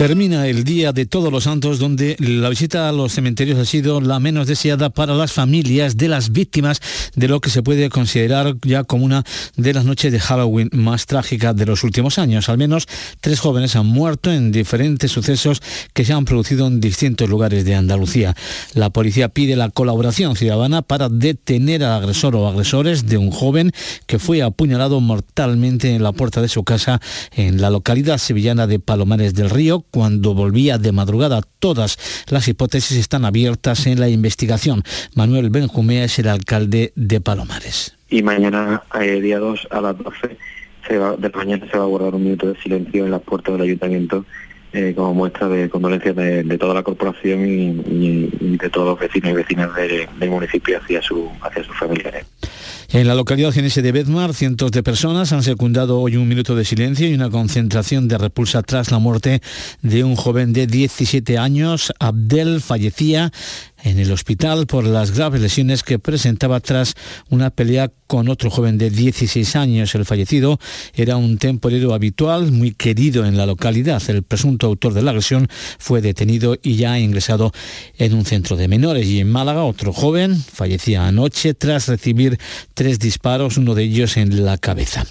Termina el Día de Todos los Santos donde la visita a los cementerios ha sido la menos deseada para las familias de las víctimas de lo que se puede considerar ya como una de las noches de Halloween más trágicas de los últimos años. Al menos tres jóvenes han muerto en diferentes sucesos que se han producido en distintos lugares de Andalucía. La policía pide la colaboración ciudadana para detener al agresor o agresores de un joven que fue apuñalado mortalmente en la puerta de su casa en la localidad sevillana de Palomares del Río cuando volvía de madrugada. Todas las hipótesis están abiertas en la investigación. Manuel Benjumea es el alcalde de Palomares. Y mañana, eh, día 2, a las 12 se va, de mañana se va a guardar un minuto de silencio en las puertas del ayuntamiento eh, como muestra de condolencia de, toda la corporación y, de todos los vecinos y vecinas del municipio hacia, su, hacia sus familiares. En la localidad genese de Bedmar, cientos de personas han secundado hoy un minuto de silencio y una concentración de repulsa tras la muerte de un joven de 17 años. Abdel fallecía en el hospital por las graves lesiones que presentaba tras una pelea con otro joven de 16 años. El fallecido era un temporero habitual, muy querido en la localidad. El presunto autor de la agresión fue detenido y ya ha ingresado en un centro de menores. Y en Málaga, otro joven fallecía anoche tras recibir tres disparos, uno de ellos en la cabeza.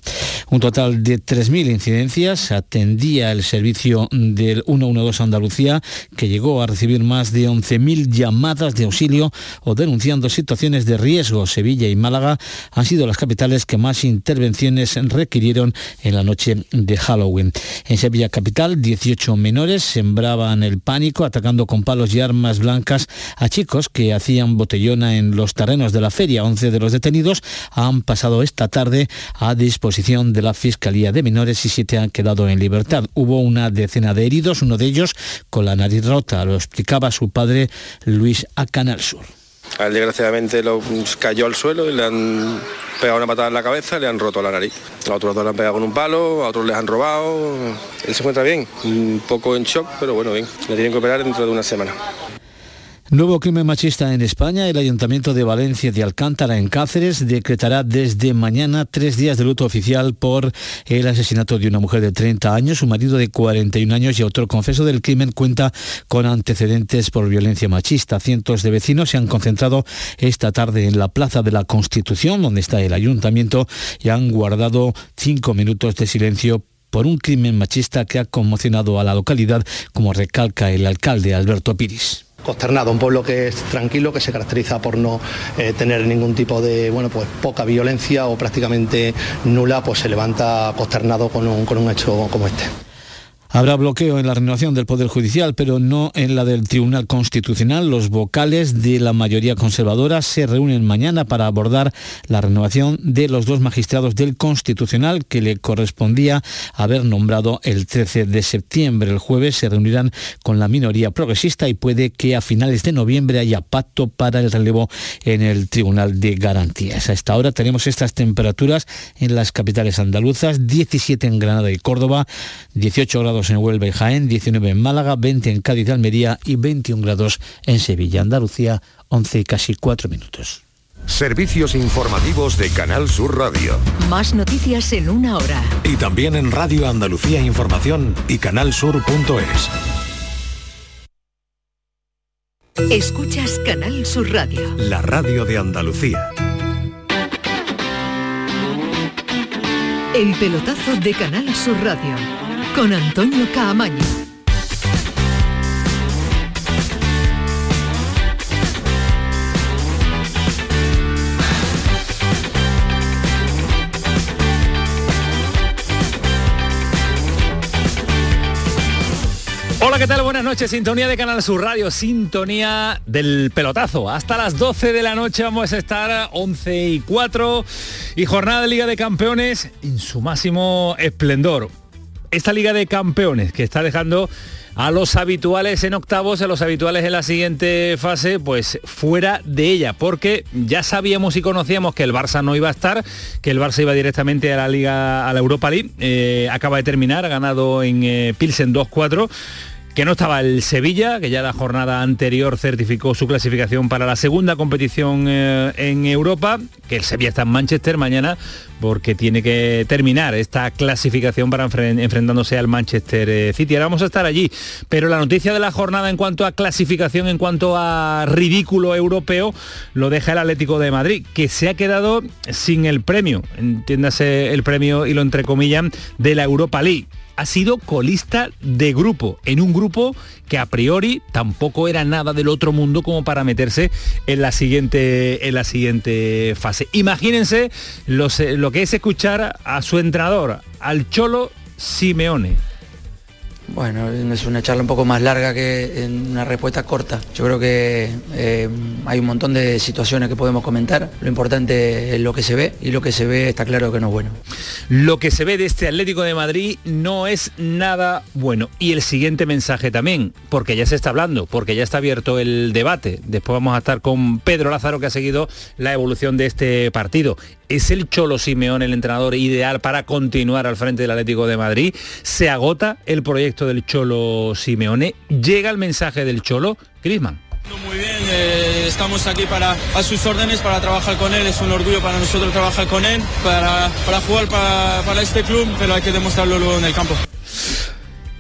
Un total de 3.000 incidencias atendía el servicio del 112 Andalucía, que llegó a recibir más de 11.000 llamadas de auxilio o denunciando situaciones de riesgo. Sevilla y Málaga han sido las capitales que más intervenciones requirieron en la noche de Halloween. En Sevilla capital, 18 menores sembraban el pánico atacando con palos y armas blancas a chicos que hacían botellona en los terrenos de la feria. 11 de los detenidos han pasado esta tarde a disposición de la Fiscalía de Menores y siete han quedado en libertad. Hubo una decena de heridos, uno de ellos con la nariz rota. Lo explicaba su padre Luis a Canal Sur. A desgraciadamente lo cayó al suelo y le han pegado una patada en la cabeza y le han roto la nariz. A otros dos le han pegado con un palo, a otros les han robado. Él se encuentra bien, un poco en shock, pero bueno, bien. Le tienen que operar dentro de una semana. Nuevo crimen machista en España. El Ayuntamiento de Valencia de Alcántara, en Cáceres, decretará desde mañana tres días de luto oficial por el asesinato de una mujer de 30 años. Su marido de 41 años y autor confeso del crimen cuenta con antecedentes por violencia machista. Cientos de vecinos se han concentrado esta tarde en la Plaza de la Constitución, donde está el Ayuntamiento, y han guardado cinco minutos de silencio por un crimen machista que ha conmocionado a la localidad, como recalca el alcalde Alberto Piris consternado, un pueblo que es tranquilo, que se caracteriza por no eh, tener ningún tipo de, bueno, pues poca violencia o prácticamente nula, pues se levanta consternado con un, con un hecho como este. Habrá bloqueo en la renovación del Poder Judicial, pero no en la del Tribunal Constitucional. Los vocales de la mayoría conservadora se reúnen mañana para abordar la renovación de los dos magistrados del Constitucional que le correspondía haber nombrado el 13 de septiembre. El jueves se reunirán con la minoría progresista y puede que a finales de noviembre haya pacto para el relevo en el Tribunal de Garantías. A esta hora tenemos estas temperaturas en las capitales andaluzas, 17 en Granada y Córdoba, 18 grados en Huelva y Jaén, 19 en Málaga, 20 en Cádiz y Almería y 21 grados en Sevilla, Andalucía, 11 y casi 4 minutos. Servicios informativos de Canal Sur Radio. Más noticias en una hora. Y también en Radio Andalucía Información y canalsur.es. Escuchas Canal Sur Radio. La radio de Andalucía. El pelotazo de Canal Sur Radio con Antonio Caamaño. Hola, ¿qué tal? Buenas noches. Sintonía de Canal Sur Radio, sintonía del pelotazo. Hasta las 12 de la noche vamos a estar 11 y 4 y jornada de Liga de Campeones en su máximo esplendor esta Liga de Campeones que está dejando a los habituales en octavos, a los habituales en la siguiente fase, pues fuera de ella, porque ya sabíamos y conocíamos que el Barça no iba a estar, que el Barça iba directamente a la Liga, a la Europa League, eh, acaba de terminar, ha ganado en eh, Pilsen 2-4 que no estaba el Sevilla, que ya la jornada anterior certificó su clasificación para la segunda competición eh, en Europa, que el Sevilla está en Manchester mañana porque tiene que terminar esta clasificación para enfrentándose al Manchester eh, City. Ahora vamos a estar allí, pero la noticia de la jornada en cuanto a clasificación, en cuanto a ridículo europeo, lo deja el Atlético de Madrid, que se ha quedado sin el premio, entiéndase el premio y lo entrecomillan, de la Europa League ha sido colista de grupo, en un grupo que a priori tampoco era nada del otro mundo como para meterse en la siguiente, en la siguiente fase. Imagínense lo que es escuchar a su entrenador, al Cholo Simeone bueno, es una charla un poco más larga que una respuesta corta. Yo creo que eh, hay un montón de situaciones que podemos comentar. Lo importante es lo que se ve y lo que se ve está claro que no es bueno. Lo que se ve de este Atlético de Madrid no es nada bueno. Y el siguiente mensaje también, porque ya se está hablando, porque ya está abierto el debate. Después vamos a estar con Pedro Lázaro que ha seguido la evolución de este partido. ¿Es el Cholo Simeón el entrenador ideal para continuar al frente del Atlético de Madrid? ¿Se agota el proyecto del Cholo Simeone? ¿Llega el mensaje del Cholo? Grisman. Muy bien, eh, estamos aquí para a sus órdenes, para trabajar con él, es un orgullo para nosotros trabajar con él, para, para jugar para, para este club, pero hay que demostrarlo luego en el campo.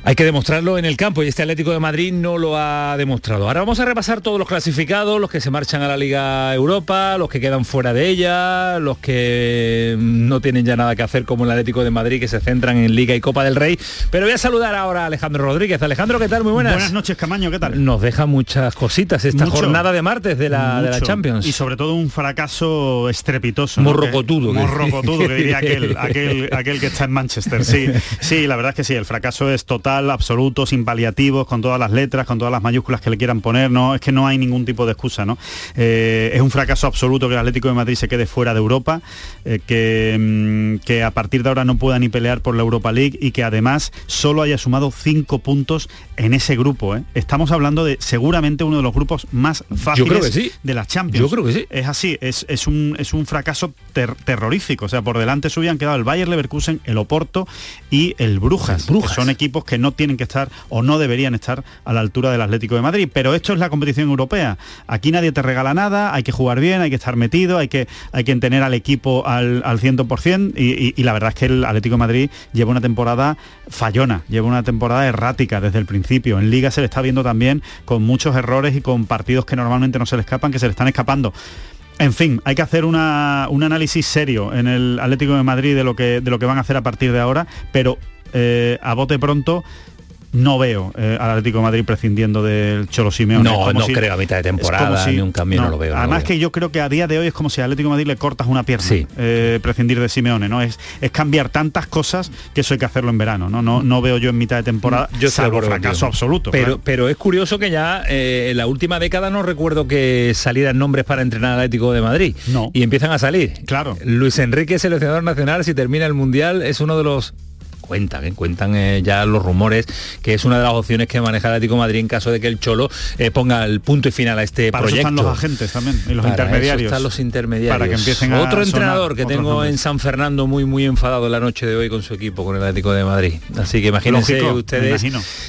Hay que demostrarlo en el campo y este Atlético de Madrid no lo ha demostrado. Ahora vamos a repasar todos los clasificados, los que se marchan a la Liga Europa, los que quedan fuera de ella, los que no tienen ya nada que hacer como el Atlético de Madrid, que se centran en Liga y Copa del Rey. Pero voy a saludar ahora a Alejandro Rodríguez. Alejandro, ¿qué tal? Muy buenas. Buenas noches, Camaño, ¿qué tal? Nos deja muchas cositas esta jornada de martes de la, de la, Champions. Y sobre todo un fracaso estrepitoso. Morrocotudo. ¿no? Morrocotudo, que diría aquel, aquel, aquel que está en Manchester. Sí, sí, la verdad es que sí, el fracaso es total absolutos, sin paliativos, con todas las letras, con todas las mayúsculas que le quieran poner, no, es que no hay ningún tipo de excusa, ¿no? Eh, es un fracaso absoluto que el Atlético de Madrid se quede fuera de Europa, eh, que, mm, que a partir de ahora no pueda ni pelear por la Europa League y que además solo haya sumado cinco puntos en ese grupo. ¿eh? Estamos hablando de seguramente uno de los grupos más fáciles de las Champions. Yo creo que sí. Es así, es, es, un, es un fracaso terrorífico. O sea, por delante suyo han quedado el Bayer Leverkusen, el Oporto y el Brujas, Brujas. son equipos que no tienen que estar o no deberían estar a la altura del Atlético de Madrid. Pero esto es la competición europea. Aquí nadie te regala nada, hay que jugar bien, hay que estar metido, hay que, hay que tener al equipo al, al 100% y, y la verdad es que el Atlético de Madrid lleva una temporada fallona, lleva una temporada errática desde el principio. En Liga se le está viendo también con muchos errores y con partidos que normalmente no se le escapan, que se le están escapando. En fin, hay que hacer un análisis serio en el Atlético de Madrid de lo que, de lo que van a hacer a partir de ahora, pero eh, a bote pronto no veo eh, al Atlético de Madrid prescindiendo del Cholo Simeone. No, no creo a mitad de temporada, ni un cambio no, lo veo. Además que yo creo que a día de hoy es como si al Atlético de Madrid le cortas una pierna, eh, prescindir de Simeone, ¿no? Es, es cambiar tantas cosas que eso hay que hacerlo en verano, ¿no? No, no veo yo en mitad de temporada, yo salvo fracaso absoluto. Pero, pero es curioso que ya eh, en la última década no recuerdo que salieran nombres para entrenar al Atlético de Madrid. No. Y empiezan a salir. Claro. Luis Enrique, seleccionador nacional, si termina el Mundial, es uno de los cuentan, ¿eh? cuentan eh, ya los rumores que es una de las opciones que maneja el Atlético Madrid en caso de que el Cholo eh, ponga el punto y final a este para proyecto. Eso están los agentes también y los intermediarios. están los intermediarios. Para que empiecen Otro entrenador que tengo en San Fernando muy muy enfadado la noche de hoy con su equipo, con el Atlético de Madrid. Así que imagínense ustedes,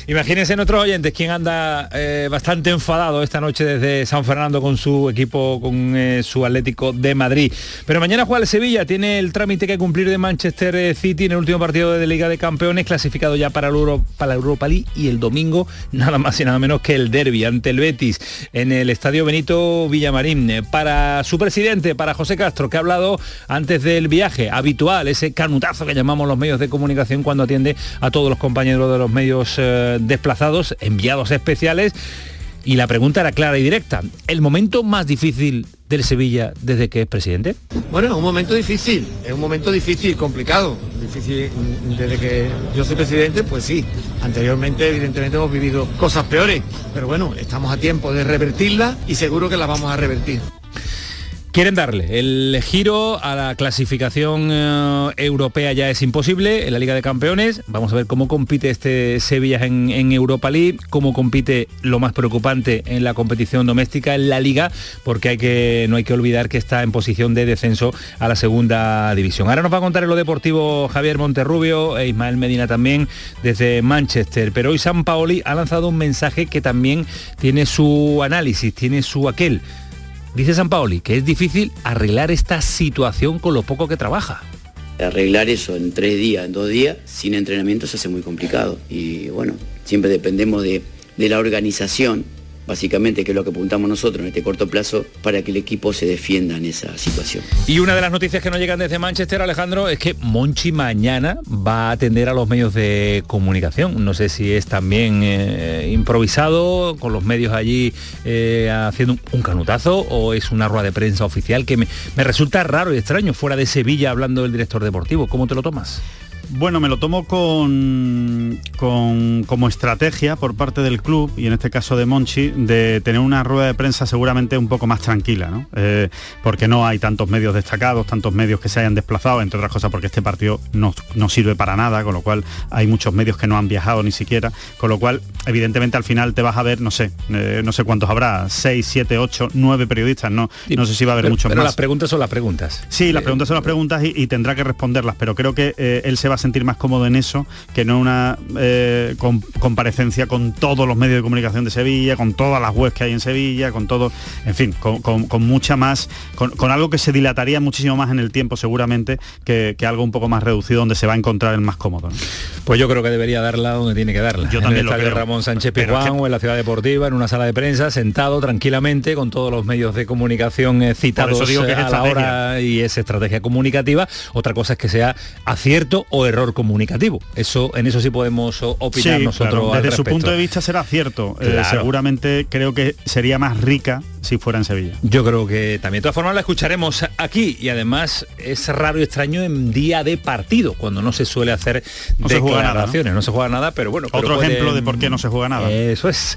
imagínense otros oyentes quién anda bastante enfadado esta noche desde San Fernando con su equipo, con su Atlético de Madrid. Pero mañana juega el Sevilla, tiene el trámite que cumplir de Manchester City en el último partido de Liga de Campeones, clasificado ya para, la Europa League y el domingo nada más y nada menos que el derby ante el Betis en el Estadio Benito Villamarín. Para su presidente, para José Castro, que ha hablado antes del viaje habitual, ese canutazo que llamamos los medios de comunicación cuando atiende a todos los compañeros de los medios eh, desplazados, enviados especiales. Y la pregunta era clara y directa. ¿El momento más difícil del Sevilla desde que es presidente? Bueno, es un momento difícil, es un momento difícil, complicado. Difícil desde que yo soy presidente, pues sí. Anteriormente, evidentemente, hemos vivido cosas peores, pero bueno, estamos a tiempo de revertirlas y seguro que las vamos a revertir. Quieren darle el giro a la clasificación eh, europea ya es imposible en la Liga de Campeones. Vamos a ver cómo compite este Sevilla en, Europa League, cómo compite lo más preocupante en la competición doméstica en la Liga, porque hay que, no hay que olvidar que está en posición de descenso a la segunda división. Ahora nos va a contar en lo deportivo Javier Monterrubio e Ismael Medina también desde Manchester. Pero hoy San Paoli ha lanzado un mensaje que también tiene su análisis, tiene su aquel Dice San Paoli que es difícil arreglar esta situación con lo poco que trabaja. Arreglar eso en tres días, en dos días, sin entrenamiento se hace muy complicado. Y bueno, siempre dependemos de, de la organización básicamente que es lo que apuntamos nosotros en este corto plazo para que el equipo se defienda en esa situación. Y una de las noticias que nos llegan desde Manchester, Alejandro, es que Monchi mañana va a atender a los medios de comunicación. No sé si es también eh, improvisado, con los medios allí eh, haciendo un, canutazo, o es una rueda de prensa oficial que me, me resulta raro y extraño, fuera de Sevilla hablando del director deportivo. ¿Cómo te lo tomas? Bueno, me lo tomo con, con, como estrategia por parte del club, y en este caso de Monchi, de tener una rueda de prensa seguramente un poco más tranquila, ¿no? Eh, porque no hay tantos medios destacados, tantos medios que se hayan desplazado, entre otras cosas porque este partido no, no sirve para nada, con lo cual hay muchos medios que no han viajado ni siquiera, con lo cual evidentemente al final te vas a ver, no sé, eh, no sé cuántos habrá, seis, siete, ocho, nueve periodistas, no, no sé si va a haber pero, muchos pero más. las preguntas son las preguntas. Sí, las preguntas son las preguntas y, y tendrá que responderlas, pero creo que eh, él se va a sentir más cómodo en eso que no una eh, com comparecencia con todos los medios de comunicación de Sevilla, con todas las webs que hay en Sevilla, con todo, en fin, con, con, con mucha más, con, con, algo que se dilataría muchísimo más en el tiempo seguramente que, que, algo un poco más reducido donde se va a encontrar el más cómodo. ¿no? Pues yo creo que debería darla donde tiene que darla. Yo en también el lo creo. Ramón Sánchez Pizjuán o en la ciudad deportiva, en una sala de prensa, sentado tranquilamente con todos los medios de comunicación eh, citados digo que es a la hora y es estrategia comunicativa. Otra cosa es que sea acierto o error comunicativo. Eso, en eso sí podemos opinar Sí, nosotros. claro, Desde su punto de vista será cierto. Eh, seguramente creo que sería más rica si fuera en Sevilla. Yo creo que también. De todas formas la escucharemos aquí y además es raro y extraño en día de partido, cuando no se suele hacer No se juega nada, ¿no? declaraciones, no se juega nada, pero bueno. Otro ejemplo de por qué no se juega nada. Eso es.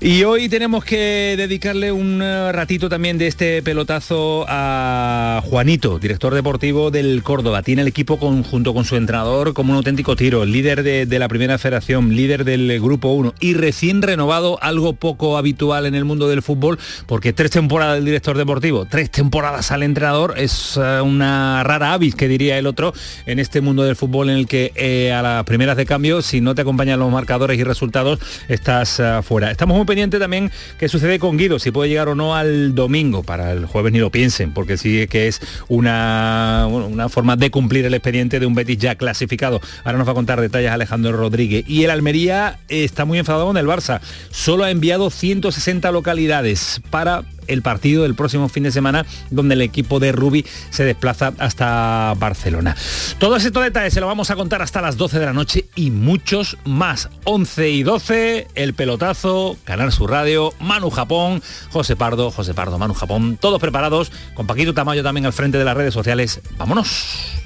Y hoy tenemos que dedicarle un eh, ratito también de este pelotazo a Juanito, director deportivo del Córdoba. Tiene el equipo con- junto con su entrenador como un auténtico tiro, líder de, la primera federación, líder del grupo 1 y recién renovado, algo poco habitual en el mundo del fútbol, porque tres temporadas del director deportivo, tres temporadas al entrenador, es eh, una rara avis, que diría el otro, en este mundo del fútbol en el que eh, a las primeras de cambio, si no te acompañan los marcadores y resultados, estás eh, fuera. Estamos muy pendientes también qué sucede con Guido, si puede llegar o no al domingo, para el jueves ni lo piensen, porque sí que es una, una forma de cumplir el expediente de un Betis ya clasificado. Ahora nos va a contar detalles Alejandro Rodríguez. Y el Almería está muy enfadado con el Barça. Solo ha enviado 160 localidades para el partido del próximo fin de semana donde el equipo de Rubi se desplaza hasta Barcelona. Todos estos detalles se lo vamos a contar hasta las 12 de la noche y muchos más. 11 y 12, el pelotazo, Canal Sur Radio, Manu Japón, José Pardo, José Pardo, Manu Japón, todos preparados, con Paquito Tamayo también al frente de las redes sociales. ¡Vámonos!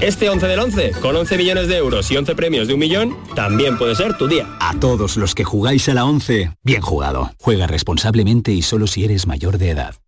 Este 11 del 11, con 11 millones de euros y 11 premios de un millón, también puede ser tu día. A todos los que jugáis a la 11, bien jugado. Juega responsablemente y solo si eres mayor de edad.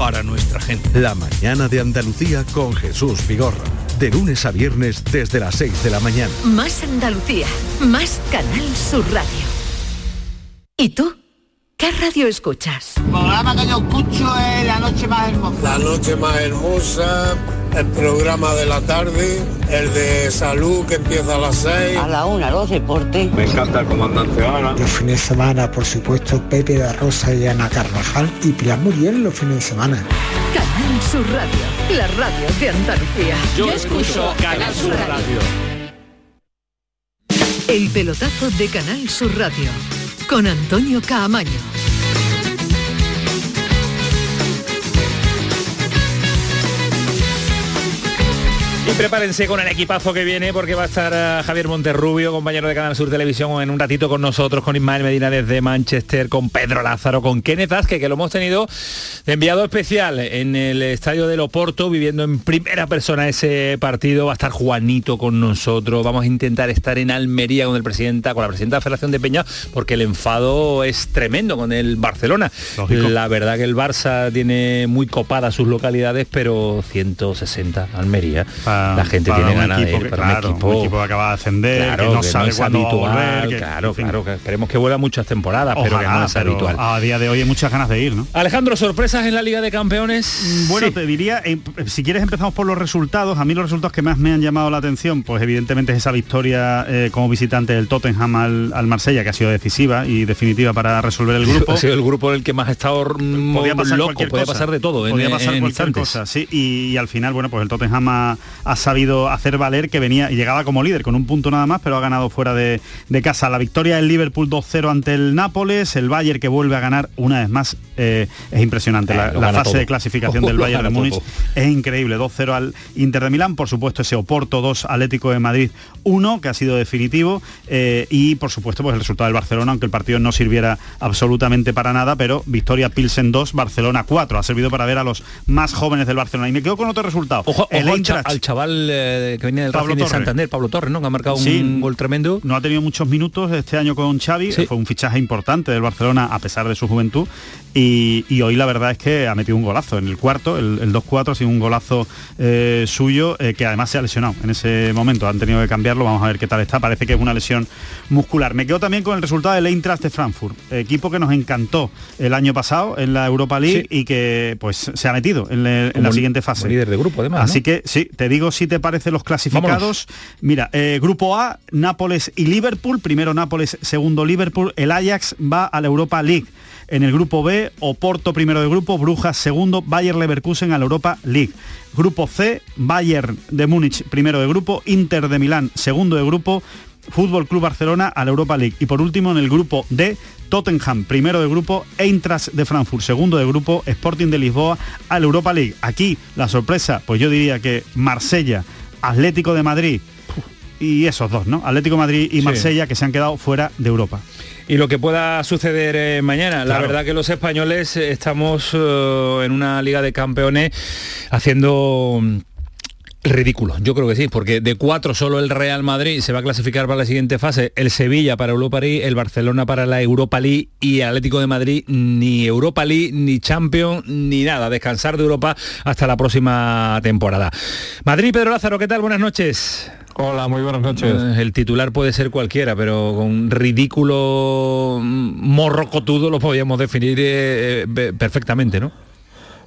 para nuestra gente. La mañana de Andalucía con Jesús Vigorra. De lunes a viernes desde las 6 de la mañana. Más Andalucía, más Canal Sur Radio. ¿Y tú? ¿Qué radio escuchas? El programa que yo escucho es La Noche Más Hermosa. La Noche Más Hermosa, el programa de la tarde, el de salud que empieza a las 6. A la una, los deportes. Me encanta el comandante Ana. Los fines de semana, por supuesto, Pepe da Rosa y Ana Carvajal y Pilar Muriel los fines de semana. Canal Sur Radio, la radio de Andalucía. Yo escucho Canal Sur Radio. El pelotazo de Canal Sur Radio con Antonio Caamaño. Y prepárense con el equipazo que viene porque va a estar eh, Javier Monterrubio, compañero de Canal Sur Televisión, en un ratito con nosotros, con Ismael Medina desde Manchester, con Pedro Lázaro, con Kenneth Azque, que lo hemos tenido de enviado especial en el estadio del Oporto, viviendo en primera persona ese partido. Va a estar Juanito con nosotros. Vamos a intentar estar en Almería con el presidenta, con la presidenta de la Federación de Peña, porque el enfado es tremendo con el Barcelona. Lógico. La verdad que el Barça tiene muy copadas sus localidades, pero 160 Almería. La gente para tiene ganas de ir que- para claro, un equipo, un equipo que acaba de ascender, Claro, que no que sabe es cuándo va a habitual, volver, que- claro, en fin. claro, que esperemos que vuelva muchas temporadas, pero que no es habitual. A día de hoy hay muchas ganas de ir, ¿no? Alejandro, sorpresas en la Liga de Campeones. Bueno, Sí. te diría, eh, si quieres empezamos por los resultados. A mí los resultados que más me han llamado la atención, pues evidentemente es esa victoria eh, como visitante del Tottenham al, al Marsella, que ha sido decisiva y definitiva para resolver el grupo. Ha sido el grupo en el que más ha estado mm, podía pasar loco, podía pasar de todo en, podía pasar en cualquier instantes. cosa sí y, y al final bueno pues el Tottenham ha, ha sabido hacer valer que venía y llegaba como líder con un punto nada más pero ha ganado fuera de, de casa. La victoria del Liverpool 2-0 ante el Nápoles el Bayern que vuelve a ganar una vez más eh, es impresionante. Eh, la, fase todo. de clasificación del Bayern de Múnich todo. es increíble. 2-0 al Inter de Milán por supuesto ese Oporto 2 Atlético de Madrid 1 que ha sido definitivo eh, y por supuesto pues el resultado del Barcelona aunque el partido no sirviera absolutamente para nada pero victoria Pilsen 2 Barcelona 4 ha servido para ver a los más jóvenes del Barcelona. Y me quedo con otro resultado. Ojo, el ojo Eintracht al chaval eh, que venía del Pablo Racing de. Santander, Pablo Torres, ¿no? Que ha marcado Sí. un gol tremendo. no ha tenido muchos minutos este año con Xavi, Sí. fue un fichaje importante del Barcelona a pesar de su juventud y, y hoy la verdad es que ha metido un golazo en el cuarto, el, el 2-4 ha sido un golazo eh, suyo eh, que además se ha lesionado en ese momento, han tenido que cambiarlo, vamos a ver qué tal está, parece que es una lesión muscular. Me quedo también con el resultado del Eintracht de Frankfurt, equipo que nos encantó el año pasado en la Europa League y que pues se ha metido en, le- en Como la siguiente fase. líder de grupo, además, Así ¿no? que sí, te digo si te parece los clasificados. Mira, eh, grupo A, Nápoles y Liverpool. Primero Nápoles, segundo Liverpool. El Ajax va a la Europa League. En el grupo B, Oporto primero de grupo, Brujas segundo, Bayer Leverkusen a la Europa League. Grupo C, Bayern de Múnich primero de grupo, Inter de Milán segundo de grupo, Fútbol Club Barcelona a la Europa League. Y por último, en el grupo D, Tottenham, primero de grupo, Eintracht de Frankfurt, segundo de grupo, Sporting de Lisboa a la Europa League. Aquí la sorpresa, pues yo diría que Marsella, Atlético de Madrid y esos dos, ¿no? Atlético de Madrid y Marsella que se han quedado fuera de Europa y lo que pueda suceder eh, mañana. La verdad que los españoles eh, estamos eh, en una liga de campeones haciendo Ridículo, yo creo que sí, porque de cuatro solo el Real Madrid se va a clasificar para la siguiente fase, el Sevilla para Europa League, el Barcelona para la Europa League y Atlético de Madrid ni Europa League, ni Champions, ni nada, descansar de Europa hasta la próxima temporada. Madrid, Pedro Lázaro, ¿qué tal? Buenas noches. Hola, muy buenas noches. Eh, el titular puede ser cualquiera, pero con ridículo morrocotudo lo podíamos definir eh, eh, perfectamente, ¿no?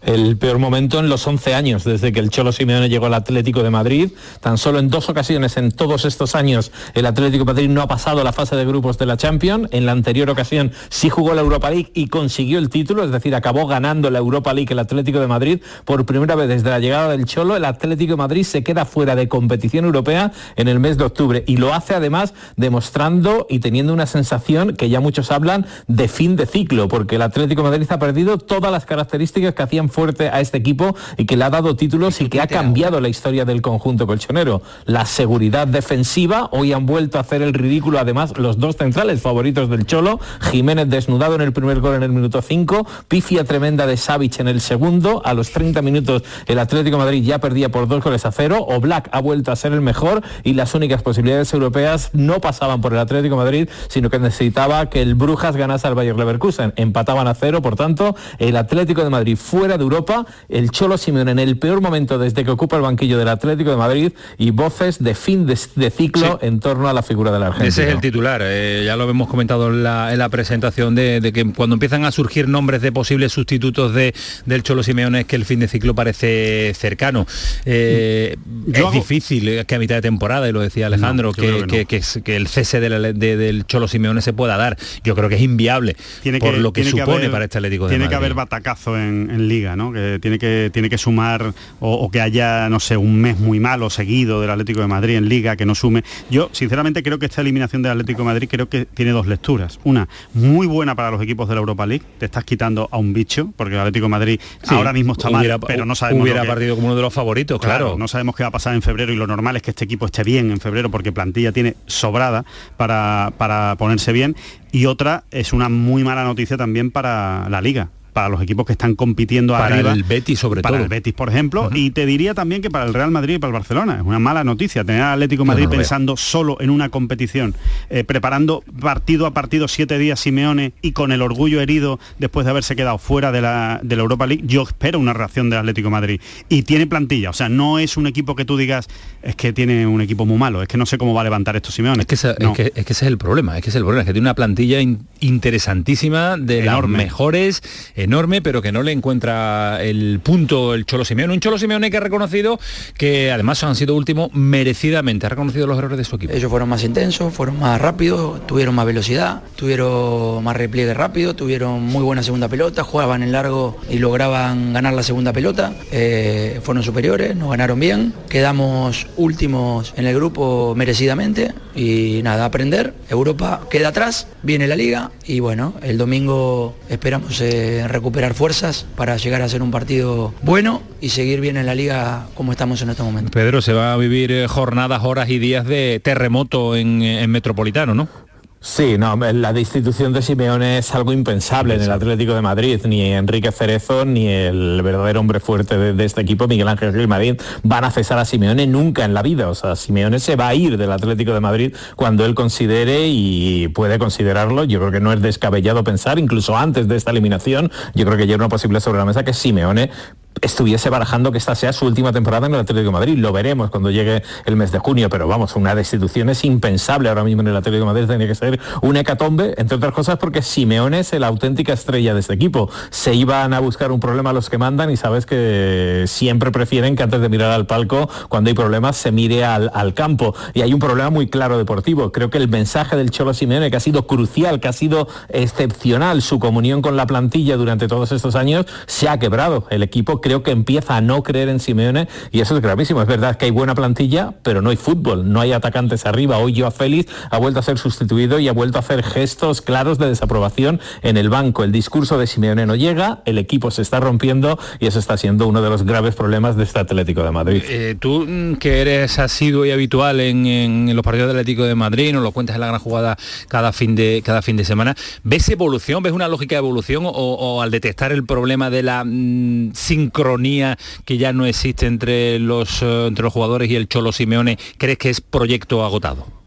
El peor momento en los 11 años desde que el Cholo Simeone llegó al Atlético de Madrid. Tan solo en dos ocasiones en todos estos años el Atlético de Madrid no ha pasado la fase de grupos de la Champions. En la anterior ocasión sí jugó la Europa League y consiguió el título, es decir, acabó ganando la Europa League el Atlético de Madrid por primera vez desde la llegada del Cholo. El Atlético de Madrid se queda fuera de competición europea en el mes de octubre y lo hace además demostrando y teniendo una sensación que ya muchos hablan de fin de ciclo, porque el Atlético de Madrid ha perdido todas las características que hacían fuerte a este equipo y que le ha dado títulos y que ha cambiado la historia del conjunto colchonero. La seguridad defensiva, hoy han vuelto a hacer el ridículo además los dos centrales favoritos del Cholo, Jiménez desnudado en el primer gol en el minuto 5, pifia tremenda de Savic en el segundo, a los 30 minutos el Atlético Madrid ya perdía por dos goles a cero, o Black ha vuelto a ser el mejor y las únicas posibilidades europeas no pasaban por el Atlético Madrid, sino que necesitaba que el Brujas ganase al Bayer Leverkusen. Empataban a cero, por tanto, el Atlético de Madrid fuera de Europa, el Cholo Simeone en el peor momento desde que ocupa el banquillo del Atlético de Madrid y voces de fin de, ciclo en torno a la figura del argentino. Ese es el titular, eh, ya lo hemos comentado en la, presentación de, que cuando empiezan a surgir nombres de posibles sustitutos de, del Cholo Simeone es que el fin de ciclo parece cercano. Eh, es difícil que a mitad de temporada, y lo decía Alejandro, que, que, el cese del Cholo Simeone se pueda dar. Yo creo que es inviable tiene por lo que supone para este Atlético de Tiene que haber batacazo en, en liga, ¿no? Que tiene que, tiene que sumar o, que haya, no sé, un mes muy malo seguido del Atlético de Madrid en Liga, que no sume. Yo, sinceramente, creo que esta eliminación del Atlético de Madrid creo que tiene dos lecturas. Una, muy buena para los equipos de la Europa League, te estás quitando a un bicho, porque el Atlético de Madrid ahora mismo está mal, pero no sabemos... Hubiera partido como uno de los favoritos, claro. No sabemos qué va a pasar en febrero y lo normal es que este equipo esté bien en febrero porque plantilla tiene sobrada para, para ponerse bien. Y otra es una muy mala noticia también para la liga para los equipos que están compitiendo para arriba. el Betis sobre para todo. el Betis, por ejemplo, y te diría también que para el Real Madrid y para el Barcelona. Es una mala noticia tener al Atlético Madrid pensando solo en una competición, eh, preparando partido a partido siete días Simeone y con el orgullo herido después de haberse quedado fuera de la, de la Europa League. Yo espero una reacción del Atlético Madrid. Y tiene plantilla, o sea, no es un equipo que tú digas, es que tiene un equipo muy malo, es que no sé cómo va a levantar esto Simeone. Es que, ese, es, que, ese es el problema, es que es el problema, es que tiene una plantilla interesantísima de las mejores, enorme, pero que no le encuentra el punto el Cholo Simeone. Un Cholo Simeone que ha reconocido que además han sido últimos merecidamente, ha reconocido los errores de su equipo. Ellos fueron más intensos, fueron más rápidos, tuvieron más velocidad, tuvieron más repliegue rápido, tuvieron muy buena segunda pelota, jugaban en largo y lograban ganar la segunda pelota, eh, fueron superiores, nos ganaron bien, quedamos últimos en el grupo merecidamente. Y nada, aprender, Europa queda atrás, viene la liga y bueno, el domingo esperamos recuperar fuerzas para llegar a ser un partido bueno y seguir bien en la liga como estamos en este momento. Pedro, se va a vivir eh, jornadas, horas y días de terremoto en, en Metropolitano, ¿no? Sí, no, la destitución de Simeone es algo impensable en el Atlético de Madrid. Ni Enrique Cerezo ni el verdadero hombre fuerte de, este equipo, Miguel Ángel Gil Madrid, van a cesar a Simeone nunca en la vida. O sea, Simeone se va a ir del Atlético de Madrid cuando él considere y puede considerarlo. Yo creo que no es descabellado pensar, incluso antes de esta eliminación, yo creo que ya era una posible sobre la mesa que Simeone estuviese barajando que esta sea su última temporada en el Atlético de Madrid. Lo veremos cuando llegue el mes de junio, pero vamos, una destitución es impensable ahora mismo en el Atlético de Madrid. Tenía que ser una hecatombe, entre otras cosas porque Simeone es la auténtica estrella de este equipo. Se iban a buscar un problema a los que mandan y sabes que siempre prefieren que antes de mirar al palco, cuando hay problemas, se mire al, al campo. Y hay un problema muy claro deportivo. Creo que el mensaje del Cholo Simeone, que ha sido crucial, que ha sido excepcional, su comunión con la plantilla durante todos estos años, se ha quebrado. El equipo creo que empieza a no creer en Simeone y eso es gravísimo. Es verdad que hay buena plantilla, pero no hay fútbol, no hay atacantes arriba. Hoy Joao Félix ha vuelto a ser sustituido y ha vuelto a hacer gestos claros de desaprobación en el banco. El discurso de Simeone no llega, el equipo se está rompiendo y eso está siendo uno de los graves problemas de este Atlético de Madrid. Eh, tú mm, que eres asiduo y habitual en, los partidos del Atlético de Madrid, nos lo cuentas en la gran jugada cada fin de cada fin de semana. ¿Ves evolución? ¿Ves una lógica de evolución o, al detectar el problema de la mm, sincronía que ya no existe entre los, eh, entre los jugadores y el Cholo Simeone, crees que es proyecto agotado?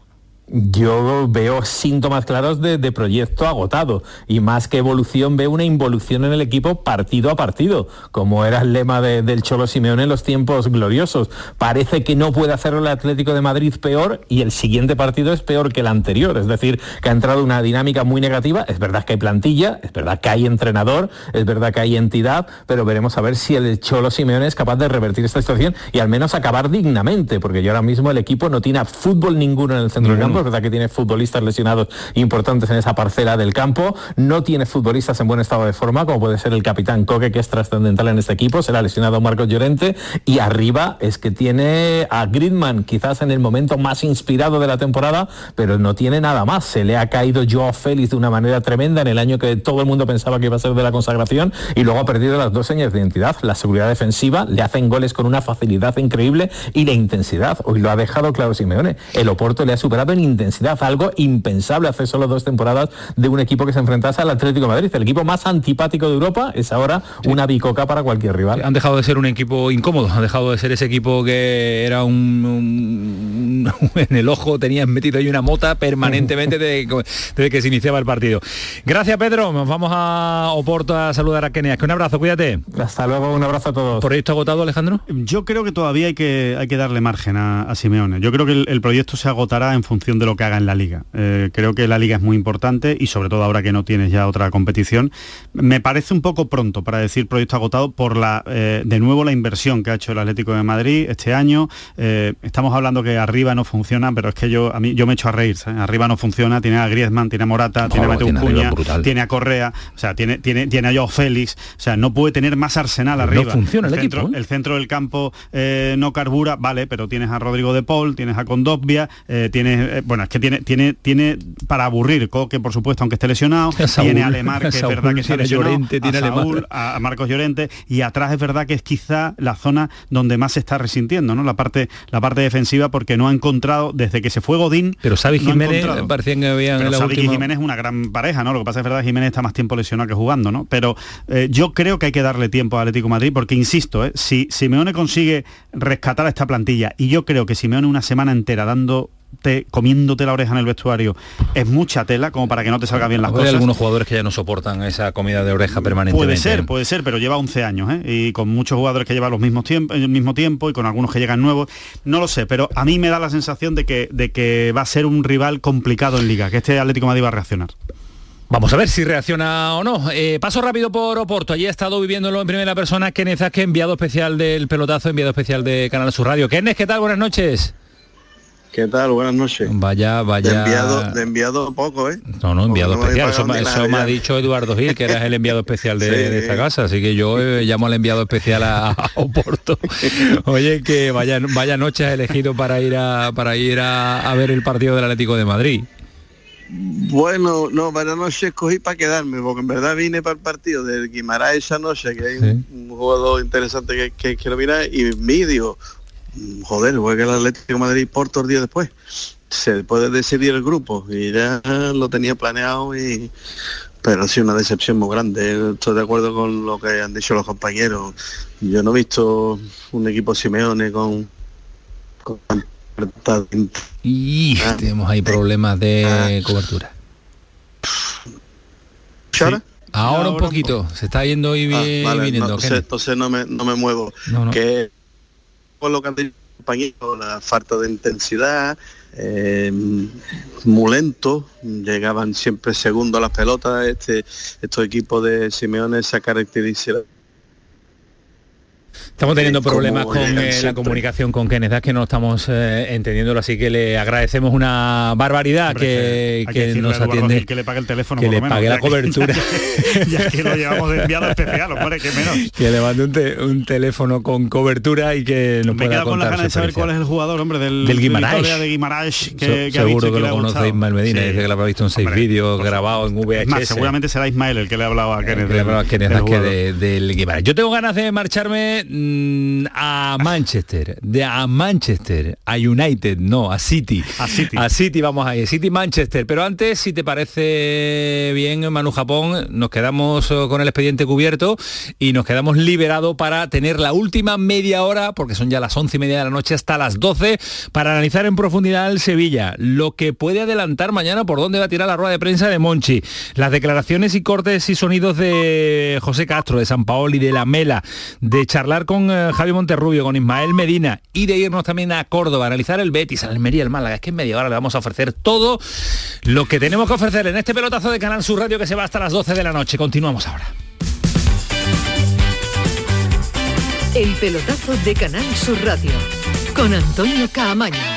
Yo veo síntomas claros de, proyecto agotado y más que evolución veo una involución en el equipo partido a partido, como era el lema de, del Cholo Simeone en los tiempos gloriosos. Parece que no puede hacerlo el Atlético de Madrid peor y el siguiente partido es peor que el anterior, es decir, que ha entrado una dinámica muy negativa. Es verdad que hay plantilla, es verdad que hay entrenador, es verdad que hay entidad, pero veremos a ver si el Cholo Simeone es capaz de revertir esta situación y al menos acabar dignamente, porque yo ahora mismo el equipo no tiene fútbol ninguno en el centro del campo es verdad que tiene futbolistas lesionados importantes en esa parcela del campo, no tiene futbolistas en buen estado de forma, como puede ser el capitán Coque, que es trascendental en este equipo, será lesionado Marcos Llorente, y arriba es que tiene a Gridman, quizás en el momento más inspirado de la temporada, pero no tiene nada más. Se le ha caído Joao Félix de una manera tremenda en el año que todo el mundo pensaba que iba a ser de la consagración, y luego ha perdido las dos señas de identidad, la seguridad defensiva, le hacen goles con una facilidad increíble y la intensidad. Hoy lo ha dejado claro Simeone. El Oporto le ha superado en intensidad, algo impensable hace solo dos temporadas de un equipo que se enfrentase al Atlético de Madrid. El equipo más antipático de Europa es ahora sí. una bicoca para cualquier rival. Han dejado de ser un equipo incómodo, han dejado de ser ese equipo que era un, un, un en el ojo, tenías metido ahí una mota permanentemente desde, desde, que se iniciaba el partido. Gracias Pedro, nos vamos a Oporto a saludar a Kenias. Un abrazo, cuídate. Hasta luego, un abrazo a todos. ¿Proyecto agotado, Alejandro? Yo creo que todavía hay que, hay que darle margen a, a Simeone. Yo creo que el, el proyecto se agotará en función de lo que haga en la liga. Eh, creo que la liga es muy importante y sobre todo ahora que no tienes ya otra competición. Me parece un poco pronto para decir proyecto agotado por la, eh, de nuevo la inversión que ha hecho el Atlético de Madrid este año. Eh, estamos hablando que arriba no funciona, pero es que yo a mí yo me echo a reír. ¿sabes? Arriba no funciona, tiene a Griezmann, tiene a Morata, no, tiene a Mateo Cuña, tiene a Correa, o sea, tiene, tiene, tiene a Joao Félix, o sea, no puede tener más arsenal arriba. No funciona el, el centro, equipo. El centro del campo no carbura, vale, pero tienes a Rodrigo de Paul, tienes a Condovia, tienes, bueno, es que tiene, tiene, tiene para aburrir, Coque por supuesto, aunque esté lesionado, tiene a Lemar, que Saúl, es verdad que está lesionado, Llorente, tiene a, Saúl, a, Marcos Llorente, y atrás es verdad que es quizá la zona donde más se está resintiendo, ¿no? La parte, la parte defensiva, porque no ha encontrado, desde que se fue Godín. Pero Xavi no Jiménez parecían que habían Pero en la Xavi última... y Jiménez es una gran pareja, ¿no? Lo que pasa es verdad que Jiménez está más tiempo lesionado que jugando, ¿no? Pero eh, yo creo que hay que darle tiempo a Atlético de Madrid, porque insisto, ¿eh? si Simeone consigue rescatar a esta plantilla, y yo creo que Simeone una semana entera dando te, comiéndote la oreja en el vestuario es mucha tela como para que no te salga bien las Hay cosas. algunos jugadores que ya no soportan esa comida de oreja permanentemente. Puede ser, puede ser, pero lleva 11 años ¿eh? y con muchos jugadores que llevan los mismos tiempo, el mismo tiempo y con algunos que llegan nuevos. No lo sé, pero a mí me da la sensación de que, de que va a ser un rival complicado en Liga, que este Atlético Madrid va a reaccionar. Vamos a ver si reacciona o no. Eh, paso rápido por Oporto. Allí ha estado viviéndolo en primera persona Kenneth Azque, enviado especial del pelotazo, enviado especial de Canal Sur Radio. Kenneth, ¿qué tal? Buenas noches. ¿Qué tal? Buenas noches. Vaya, vaya. De enviado, de enviado poco, ¿eh? No, no, enviado no especial. Eso, eso me ha dicho Eduardo Gil, que eras el enviado especial de, sí. de esta casa. Así que yo eh, llamo al enviado especial a, a Oporto. Oye, que vaya, vaya noche has elegido para ir a para ir a, a ver el partido del Atlético de Madrid. Bueno, no, para noche escogí para quedarme, porque en verdad vine para el partido del Guimarães esa noche, que hay sí. un, un, jugador interesante que, que quiero mirar, y digo, joder, juega el Atlético de Madrid por dos días después. Se puede decidir el grupo y ya lo tenía planeado y pero ha sido una decepción muy grande. Estoy de acuerdo con lo que han dicho los compañeros. Yo no he visto un equipo Simeone con, con y tenemos ahí problemas de cobertura. ¿Ahora? Ahora, un poquito, se está yendo y Ah, vale, viniendo. no, entonces, no me, no me muevo. No, no. Que por lo que han dicho la falta de intensidad, eh, muy lento, llegaban siempre segundo a las pelotas, este, estos equipos de Simeone se caracterizan Estamos teniendo problemas con eh, la comunicación con Kenneth, que no estamos eh, entendiéndolo, así que le agradecemos una barbaridad que, Hay que que decirle nos atiende, que le pague el teléfono que por le menos, pague ya la que- cobertura. ya que lo llevamos de enviado especial, hombre, que menos. que le mande un, te- un teléfono con cobertura y que nos Me pueda con las ganas de saber cuál es el jugador, hombre, del, Del Guimarães. Victoria de Guimarães, que, Se- que ha seguro que, lo ha conoce. Ismael Medina, Sí. dice que lo habrá visto en seis vídeos grabados en VHS. Más, seguramente será Ismael el que le ha hablado a Kenneth. que le hablaba a Kenneth del de- Guimarães. Yo tengo ganas de marcharme mm, a Manchester, de a Manchester, a United, no, a City. A City. A City vamos a ir, City Manchester. Pero antes, si te parece bien, Manu Japón, nos quedamos eh, con el expediente cubierto y nos quedamos liberados para tener la última media hora, porque son ya las once y media de la noche hasta las 12, para analizar en profundidad el Sevilla, lo que puede adelantar mañana por dónde va a tirar la rueda de prensa de Monchi, las declaraciones y cortes y sonidos de José Castro, de San Paoli, de La Mela, de charlar con eh, Javi Monterrubio, con Ismael Medina y de irnos también a Córdoba, a analizar el Betis, al Almería, el Málaga. Es que en media hora le vamos a ofrecer todo lo que tenemos que ofrecer en este pelotazo de Canal Sur Radio que se va hasta las 12 de la noche. Continuamos ahora. El pelotazo de Canal Sur Radio con Antonio Caamaño.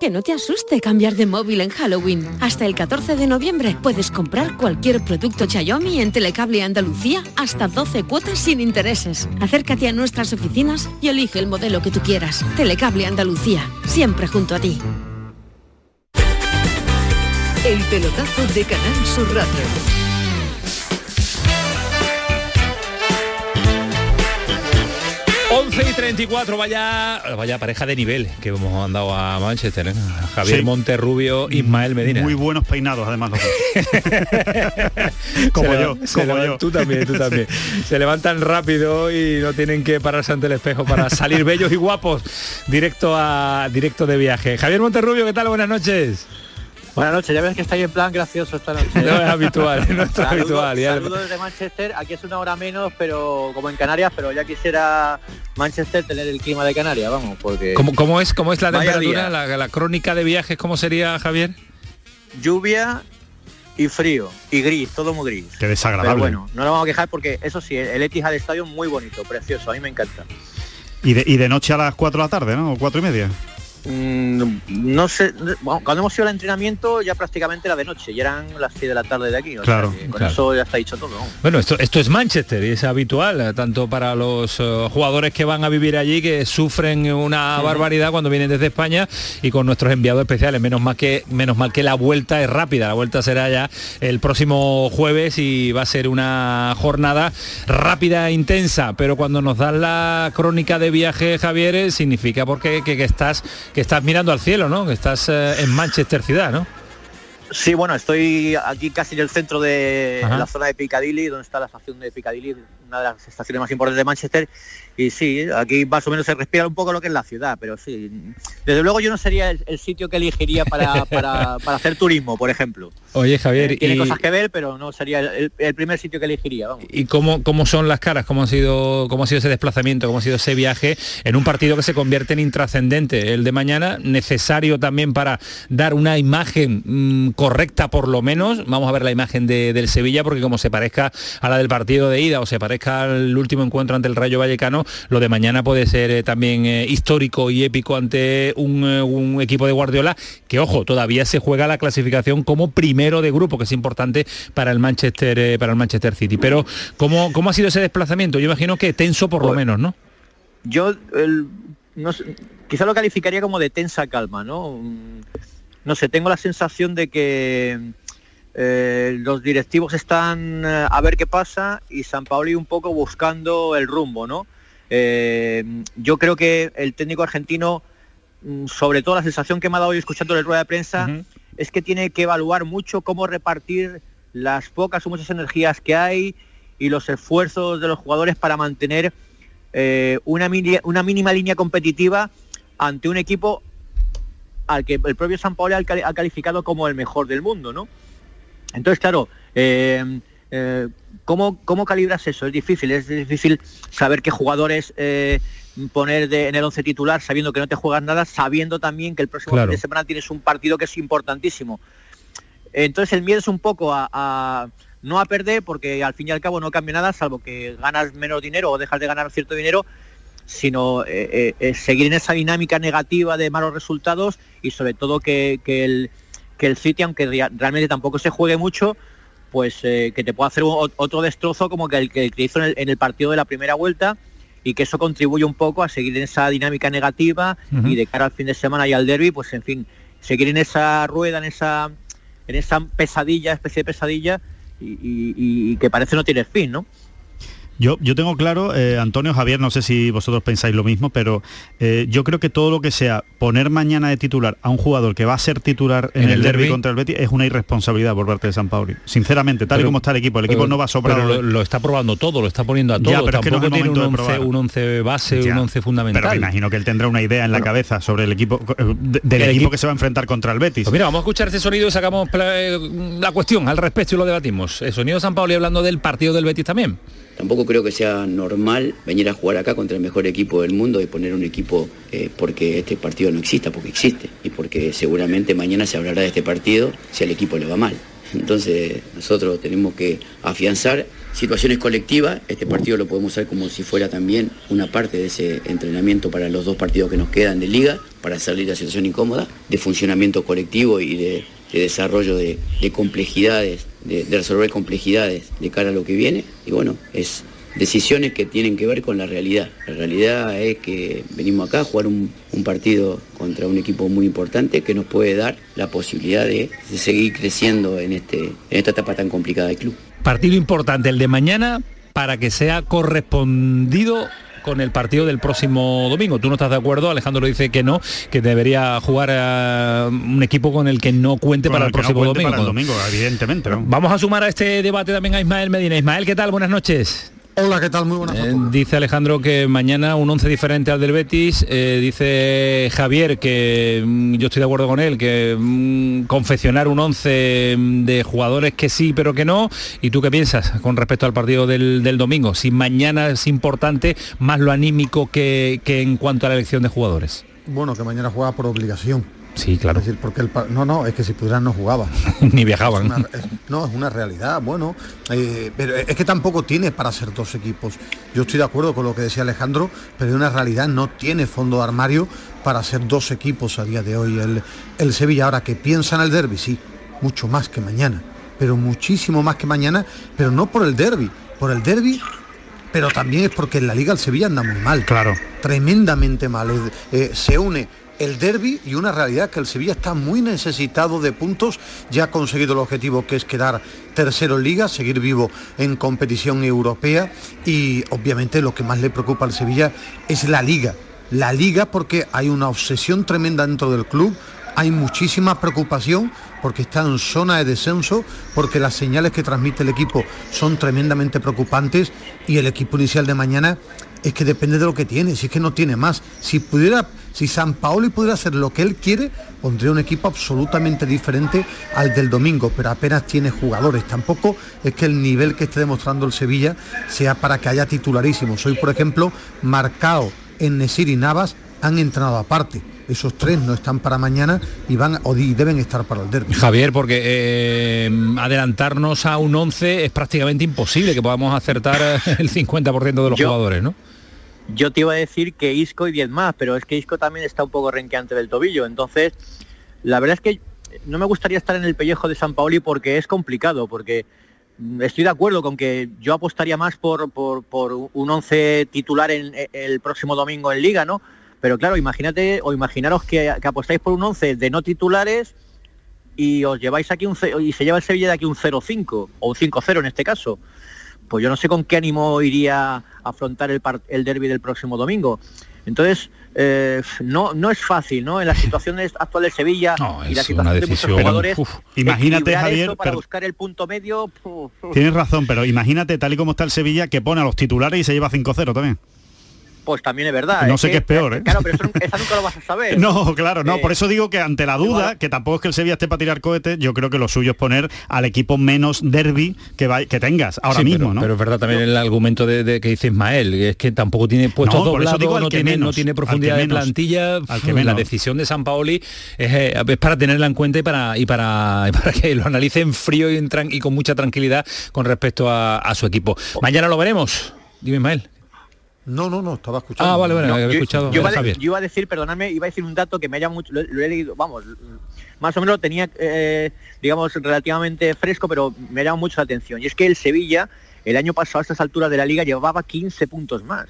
Que no te asuste cambiar de móvil en Halloween. Hasta el 14 de noviembre puedes comprar cualquier producto Xiaomi en Telecable Andalucía hasta 12 cuotas sin intereses. Acércate a nuestras oficinas y elige el modelo que tú quieras. Telecable Andalucía, siempre junto a ti. El pelotazo de Canal Sur Radio. 11 y 34, vaya, vaya pareja de nivel que hemos andado a Manchester. ¿eh? Javier Sí. Monterrubio, Ismael Medina. Muy buenos peinados, además. los como yo, como yo. Tú también, tú también. Se levantan rápido y no tienen que pararse ante el espejo para salir bellos y guapos directo a directo de viaje. Javier Monterrubio, ¿qué tal? Buenas noches. Buenas noches, ya ves que estáis en plan gracioso esta noche. No es habitual, no es habitual. ya- Saludos desde Manchester, aquí es una hora menos, pero como en Canarias, pero ya quisiera Manchester tener el clima de Canarias, vamos, porque ¿Cómo, cómo es, ¿Cómo es la temperatura, la crónica de viajes? ¿Cómo sería, Javier? lluvia y frío y gris, todo muy gris. Qué desagradable. Pero bueno, no nos vamos a quejar porque eso sí, el Etihad Stadium muy bonito, precioso, a mí me encanta. Y de, y de noche a las 4 de la tarde, ¿no? O 4 y media. Mm, no sé, bueno, cuando hemos ido al entrenamiento ya prácticamente era de noche, ya eran las 6 de la tarde de aquí, o Claro, sea con claro. eso ya está dicho todo. ¿no? Bueno, esto, esto es Manchester y es habitual, eh, tanto para los eh, jugadores que van a vivir allí, que sufren una barbaridad cuando vienen desde España, y con nuestros enviados especiales. Menos mal que, menos mal que la vuelta es rápida, la vuelta será ya el próximo jueves y va a ser una jornada rápida e intensa, pero cuando nos dan la crónica de viaje, Javier, eh, significa porque que, que estás, que estás mirando al cielo, ¿no? Que estás eh, en Manchester ciudad, ¿no? Sí, bueno, estoy aquí casi en el centro de Ajá. la zona de Piccadilly, donde está la estación de Piccadilly, una de las estaciones más importantes de Manchester. Y sí, aquí más o menos se respira un poco lo que es la ciudad, pero sí. Desde luego yo no sería el, el sitio que elegiría para, para- para hacer turismo, por ejemplo. Oye, Javier, Eh, Tiene y- cosas que ver, pero no sería el, el primer sitio que elegiría, vamos. ¿Y cómo, cómo son las caras? ¿Cómo ha, sido, ¿Cómo ha sido ese desplazamiento? ¿Cómo ha sido ese viaje en un partido que se convierte en intrascendente? El de mañana, necesario también para dar una imagen mm, correcta por lo menos. Vamos a ver la imagen de- del Sevilla porque como se parezca a la del partido de ida o se parezca al último encuentro ante el Rayo Vallecano, lo de mañana puede ser eh, también eh, histórico y épico ante un, eh, un equipo de Guardiola que, ojo, todavía se juega la clasificación como primero de grupo, que es importante para el Manchester, para el Manchester City. Pero, ¿cómo, ¿cómo ha sido ese desplazamiento? Yo imagino que tenso por lo menos, ¿no? Yo el- no sé, quizá lo calificaría como de tensa calma, ¿no? No sé, tengo la sensación de que eh, los directivos están eh, a ver qué pasa y San Paoli un poco buscando el rumbo, ¿no? Eh, yo creo que el técnico argentino, mm, sobre todo la sensación que me ha dado hoy escuchando la rueda de prensa, es que tiene que evaluar mucho cómo repartir las pocas o muchas energías que hay y los esfuerzos de los jugadores para mantener eh, una, mini- una mínima línea competitiva ante un equipo al que el propio San Paolo ha cali- ha calificado como el mejor del mundo, ¿no? Entonces, claro, eh, eh, ¿cómo, ¿cómo calibras eso? Es difícil, es difícil saber qué jugadores eh, poner de- en el once titular sabiendo que no te juegas nada, sabiendo también que el próximo Claro. fin de semana tienes un partido que es importantísimo. Entonces el miedo es un poco a, a no a perder porque al fin y al cabo no cambia nada, salvo que ganas menos dinero o dejas de ganar cierto dinero, sino eh, eh, eh, seguir en esa dinámica negativa de malos resultados y sobre todo que, que el, que el City, aunque rea- realmente tampoco se juegue mucho, pues eh, que te pueda hacer otro destrozo como que el que hizo en el, en el partido de la primera vuelta y que eso contribuye un poco a seguir en esa dinámica negativa y de cara al fin de semana y al derby, pues en fin, seguir en esa rueda, en esa en esa pesadilla, especie de pesadilla y, y- y que parece no tiene fin, ¿no? Yo, yo tengo claro, eh, Antonio Javier, no sé si vosotros pensáis lo mismo, pero eh, yo creo que todo lo que sea poner mañana de titular a un jugador que va a ser titular en, el, derby contra el Betis es una irresponsabilidad por parte de San Pauli. Sinceramente, tal y como está el equipo, el equipo no va a sobrar. Pero lo, está probando todo, lo está poniendo a todo. pero Tampoco es que tiene un once, un once base, un once fundamental. Pero me imagino que él tendrá una idea en la cabeza sobre el equipo eh, del equipo, que se va a enfrentar contra el Betis. Pues mira, vamos a escuchar ese sonido y sacamos la cuestión al respecto y lo debatimos. El sonido de San Pauli hablando del partido del Betis también. Tampoco creo que sea normal venir a jugar acá contra el mejor equipo del mundo y poner un equipo eh, porque este partido no exista, porque existe. Y porque seguramente mañana se hablará de este partido si al equipo le va mal. Entonces nosotros tenemos que afianzar situaciones colectivas. Este partido lo podemos usar como si fuera también una parte de ese entrenamiento para los dos partidos que nos quedan de liga, para salir de la situación incómoda, de funcionamiento colectivo y de, desarrollo de complejidades de, resolver complejidades de cara a lo que viene. Y bueno, es decisiones que tienen que ver con la realidad. La realidad es que venimos acá a jugar un, partido contra un equipo muy importante que nos puede dar la posibilidad de, seguir creciendo en, este, en esta etapa tan complicada del club. Partido importante el de mañana para que sea correspondido con el partido del próximo domingo. ¿Tú no estás de acuerdo? Alejandro dice que no, que debería jugar a un equipo con el que no cuente para el, próximo domingo. Para el domingo, evidentemente. Vamos a sumar a este debate también a Ismael Medina. Ismael, ¿qué tal? Buenas noches. Hola, ¿qué tal? Muy buenas eh, dice Alejandro que mañana un 11 diferente al del Betis. Eh, dice Javier que mm, yo estoy de acuerdo con él, que mm, confeccionar un 11 mm, de jugadores que sí, pero que no. ¿Y tú qué piensas con respecto al partido del, domingo? Si mañana es importante, más lo anímico que, que en cuanto a la elección de jugadores. Bueno, que mañana juega por obligación Sí, claro. decir, porque el, no, no, es que si pudieran no jugaba. Ni viajaban. no, es una realidad, bueno. Eh, pero es que tampoco tiene para ser dos equipos. Yo estoy de acuerdo con lo que decía Alejandro, pero es una realidad no tiene fondo de armario para ser dos equipos a día de hoy. El, el Sevilla, ahora que piensa en el derby, sí, mucho más que mañana, pero muchísimo más que mañana, pero no por el derby, por el derby pero también es porque en la liga el Sevilla anda muy mal. Claro. Tremendamente mal. Eh, se une el derby y una realidad que el Sevilla está muy necesitado de puntos, ya ha conseguido el objetivo que es quedar tercero en liga, seguir vivo en competición europea y obviamente lo que más le preocupa al Sevilla es la liga. La liga porque hay una obsesión tremenda dentro del club, hay muchísima preocupación porque está en zona de descenso, porque las señales que transmite el equipo son tremendamente preocupantes y el equipo inicial de mañana es que depende de lo que tiene, si es que no tiene más. Si pudiera, si San Paoli pudiera hacer lo que él quiere, pondría un equipo absolutamente diferente al del domingo, pero apenas tiene jugadores. Tampoco es que el nivel que esté demostrando el Sevilla sea para que haya titularísimos. Hoy, por ejemplo, Marcao, en Nesir y Navas han entrenado aparte. Esos tres no están para mañana y van o deben estar para el derby. Javier, porque eh, adelantarnos a un 11 es prácticamente imposible que podamos acertar el 50% de los jugadores, ¿no? Yo te iba a decir que Isco y 10 más, pero es que Isco también está un poco renqueante del tobillo. Entonces, la verdad es que no me gustaría estar en el pellejo de San Paoli porque es complicado, porque estoy de acuerdo con que yo apostaría más por, por, un 11 titular en, el próximo domingo en Liga, ¿no? Pero claro, imagínate o imaginaros que, apostáis por un 11 de no titulares y os lleváis aquí un y se lleva el Sevilla de aquí un 0-5 o un 5-0 en este caso pues yo no sé con qué ánimo iría a afrontar el, el derby del próximo domingo. Entonces, eh, no, no es fácil, ¿no? En la situación actual de Sevilla y la situación de muchos jugadores, imagínate, Javier, para buscar el punto medio. Tienes razón, pero imagínate tal y como está el Sevilla que pone a los titulares y se lleva 5-0 también pues también es verdad. No sé qué es peor, ¿eh? Claro, pero eso, nunca lo vas a saber. no, claro, no, por eso digo que ante la duda, que tampoco es que el Sevilla esté para tirar cohetes, yo creo que lo suyo es poner al equipo menos derby que, que tengas ahora mismo, pero, ¿no? Pero es verdad también el argumento de, que dice Ismael, es que tampoco tiene puestos doblados, no, tiene, no tiene profundidad de plantilla. Al que la decisión de San Paoli eh, es, para tenerla en cuenta y para, y para, para que lo analicen frío y, y, con mucha tranquilidad con respecto a, a su equipo. Mañana lo veremos. Dime, Ismael. No, no, no, estaba escuchando. Ah, vale, vale, había escuchado. Yo, iba a decir, perdonadme, iba a decir un dato que me haya mucho, lo, he leído, vamos, más o menos lo tenía, eh, digamos, relativamente fresco, pero me ha llamado mucho la atención. Y es que el Sevilla, el año pasado a estas alturas de la liga, llevaba 15 puntos más.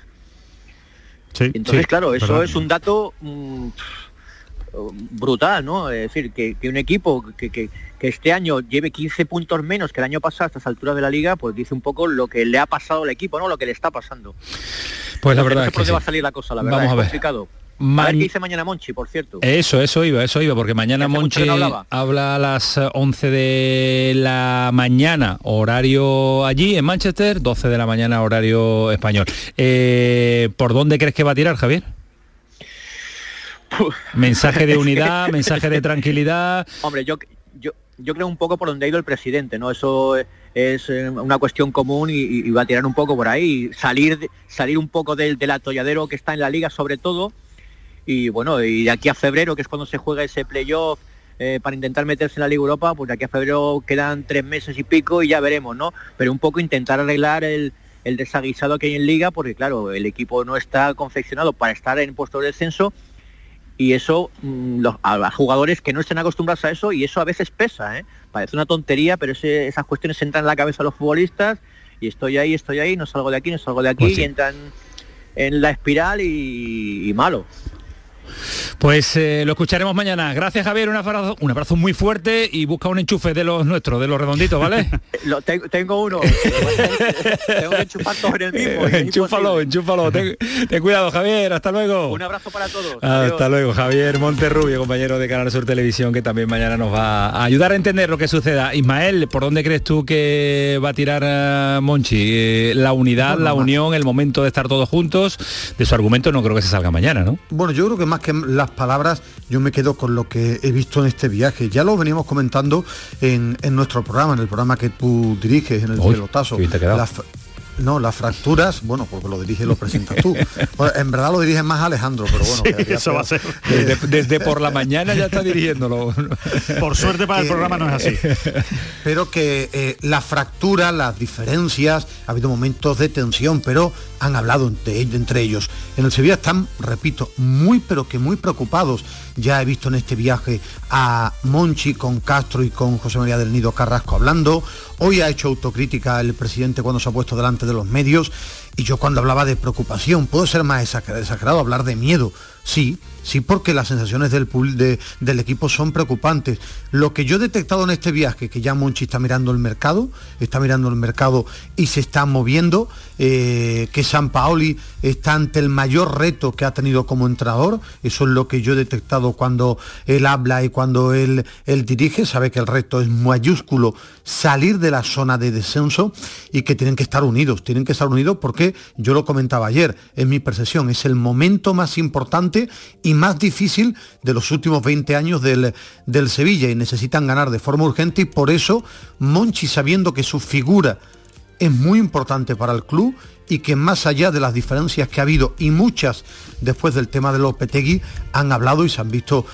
Sí, Entonces, claro, eso es un dato... Mm, brutal, ¿no? Es decir, que, un equipo que, este año lleve 15 puntos menos que el año pasado a estas alturas de la liga, pues dice un poco lo que le ha pasado al equipo, ¿no? Lo que le está pasando. Pues la verdad es que va a salir la cosa, la verdad. Vamos es a ver. complicado. qué dice mañana Monchi, por cierto. Eso, eso iba, eso iba, porque mañana Monchi habla a las 11 de la mañana, horario allí en Manchester, 12 de la mañana, horario español. Eh, ¿Por dónde crees que va a tirar, Javier? Mensaje de unidad, mensaje de tranquilidad. Hombre, yo, yo, yo creo un poco por donde ha ido el presidente, ¿no? Eso es eh, una cuestión común y, va a tirar un poco por ahí, salir, salir un poco del, del atolladero que está en la liga sobre todo. Y bueno, y de aquí a febrero, que es cuando se juega ese playoff eh, para intentar meterse en la Liga Europa, pues de aquí a febrero quedan tres meses y pico y ya veremos, ¿no? Pero un poco intentar arreglar el, el desaguisado que hay en liga, porque claro, el equipo no está confeccionado para estar en puesto de descenso y eso mm, los, a, jugadores que no estén acostumbrados a eso y eso a veces pesa, ¿eh? parece una tontería, pero esas cuestiones entran en la cabeza de los futbolistas y estoy ahí, estoy ahí, no salgo de aquí, no salgo de aquí pues y entran en la espiral y malo. Pues eh, lo escucharemos mañana. Gracias Javier, un abrazo, un abrazo muy fuerte y busca un enchufe de los nuestros, de los redonditos, ¿vale? lo, tengo, uno. tengo que enchufar todo en el mismo. enchúfalo, enchúfalo. Ten, cuidado Javier, hasta luego. Un abrazo para todos. Hasta luego Javier Monterrubio, compañero de Canal Sur Televisión, que también mañana nos va a ayudar a entender lo que suceda. Ismael, ¿por dónde crees tú que va a tirar a Monchi? Eh, la unidad, la unión, el momento de estar todos juntos. De su argumento no creo que se salga mañana, ¿no? Bueno, yo creo que más que las palabras, yo me quedo con lo que he visto en este viaje. Ya lo veníamos comentando en, nuestro programa, en el programa que tú diriges, en el pelotazo. No, las fracturas, bueno, porque lo dirige lo presentas tú. en verdad lo dirige más Alejandro, pero bueno. eso va a ser. Desde, por la mañana ya está dirigiéndolo. Por suerte para el programa no es así. Pero que eh, las fracturas, las diferencias, ha habido momentos de tensión, pero han hablado entre ellos. En el Sevilla están, repito, muy pero que muy preocupados. Ya he visto en este viaje a Monchi con Castro y con José María del Nido Carrasco hablando. Hoy ha hecho autocrítica el presidente cuando se ha puesto delante de los medios. Y yo cuando hablaba de preocupación, puedo ser más exagerado, hablar de miedo. Sí, sí, porque las sensaciones del, del equipo son preocupantes. Lo que yo he detectado en este viaje, que ya Monchi está mirando el mercado, está mirando el mercado y se está moviendo, eh, que San Paoli está ante el mayor reto que ha tenido como entrenador, eso es lo que yo he detectado cuando él habla y cuando él, él dirige, sabe que el reto es mayúsculo, salir de la zona de descenso y que tienen que estar unidos, tienen que estar unidos porque yo lo comentaba ayer, en mi percepción, es el momento más importante y más difícil de los últimos 20 años del, del Sevilla y necesitan ganar de forma urgente y por eso Monchi sabiendo que su figura es muy importante para el club y que más allá de las diferencias que ha habido y muchas después del tema de los Petegui han hablado y se han visto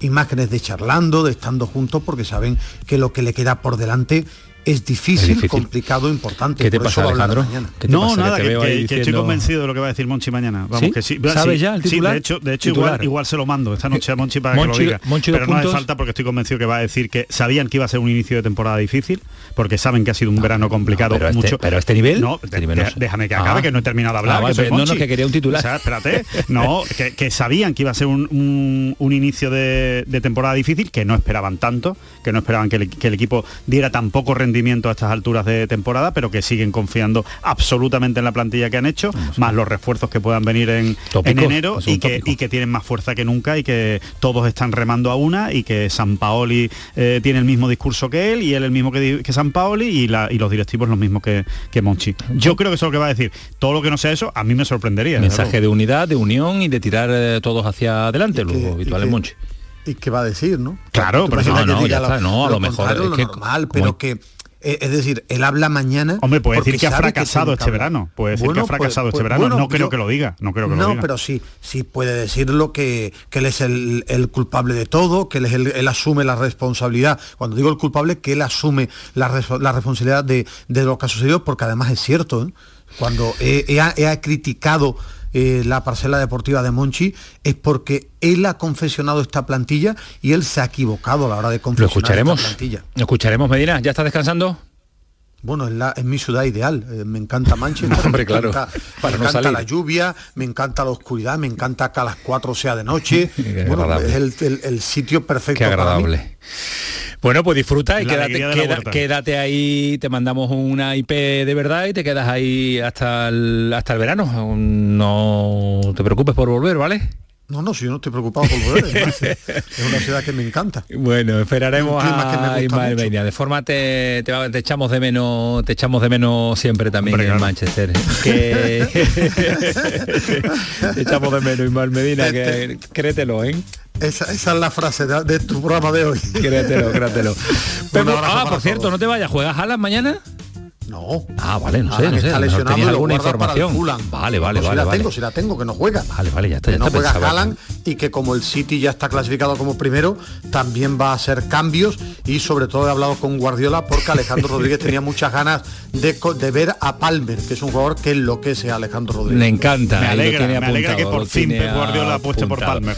imágenes de charlando, de estando juntos porque saben que lo que le queda por delante es difícil, complicado, importante. ¿Qué te pasa, Alejandro? no, nada, que, estoy convencido de lo que va a decir Monchi mañana. Vamos, que sí. ¿Sabes ya el titular? de hecho, de hecho igual, se lo mando esta noche a Monchi para que lo diga. pero no hace falta porque estoy convencido que va a decir que sabían que iba a ser un inicio de temporada difícil, porque saben que ha sido un verano complicado. pero, este- mucho, este, pero este nivel... No, déjame que acabe, ah. que no he terminado de hablar. Ah, no, no, que quería un titular. O sea, espérate. no, que, sabían que iba a ser un, inicio de, temporada difícil, que no esperaban tanto, que no esperaban que el equipo diera tan poco rendimiento a estas alturas de temporada, pero que siguen confiando absolutamente en la plantilla que han hecho, más los refuerzos que puedan venir en, enero y que, y que, tienen más fuerza que nunca y que todos están remando a una y que San Paoli eh, tiene el mismo discurso que él y él el mismo que, que San Paoli y, la, y los directivos los mismos que, que Monchi. Yo creo que eso es lo que va a decir. Todo lo que no sea eso, a mí me sorprendería. Mensaje de unidad, de unión y de tirar eh, todos hacia adelante, lo habitual en Monchi. ¿Y qué va a decir, no? Claro, pero no, no, ya está, no, a lo, mejor es lo normal, pero que es decir, él habla mañana. Hombre, puede decir que ha fracasado este verano. Puede decir que ha fracasado este verano. no creo que lo diga. No creo que lo diga. pero sí, sí puede decirlo que, que él es el, culpable de todo, que él, es él asume la responsabilidad. Cuando digo el culpable, que él asume la, responsabilidad de, lo que ha sucedido, porque además es cierto. ¿eh? Cuando he, he criticado eh, la parcela deportiva de Monchi es porque él ha confesionado esta plantilla y él se ha equivocado a la hora de confesionar ¿Lo escucharemos? esta plantilla. ¿Lo escucharemos, Medina? ¿Ya está descansando? Bueno, es, la, es mi ciudad ideal. Eh, me encanta Manchester, Hombre, me claro, encanta, para me no encanta salir. la lluvia, me encanta la oscuridad, me encanta que a las 4 sea de noche. Bueno, es el, el- el sitio perfecto Qué para mí. agradable. Bueno, pues disfruta y quédate, queda- quédate ahí, te mandamos una IP de verdad y te quedas ahí hasta el, hasta el verano. No te preocupes por volver, ¿vale? No, no, si yo no estoy preocupado por volver. además, es una ciudad que me encanta. Bueno, esperaremos a Ismael. Beña. De forma te, te, te echamos de menos, te echamos de menos siempre también en Manchester. Que te echamos de menos, Ismael Medina, que créetelo, ¿eh? Esa, esa es la frase de, de tu programa de hoy. Créetelo, créetelo. Abrazo ah, por cierto, todos. no te vayas, ¿juegas Alas mañana? No. Ah, vale, no sé, Alan no sé. está lesionado y alguna información. Vale, vale, No, vale, si la vale. tengo, si la tengo, que no juega. Vale, vale, ya está, ya que no está. juega pensaba. Haaland y que como el City ya está clasificado como primero, también va a hacer cambios y sobre todo he hablado con Guardiola porque Alejandro Rodríguez tenía muchas ganas de, de ver a Palmer, que es un jugador que enloquece a Alejandro Rodríguez. Me encanta. Me alegra, me alegra que por fin Guardiola apueste por. Palmer.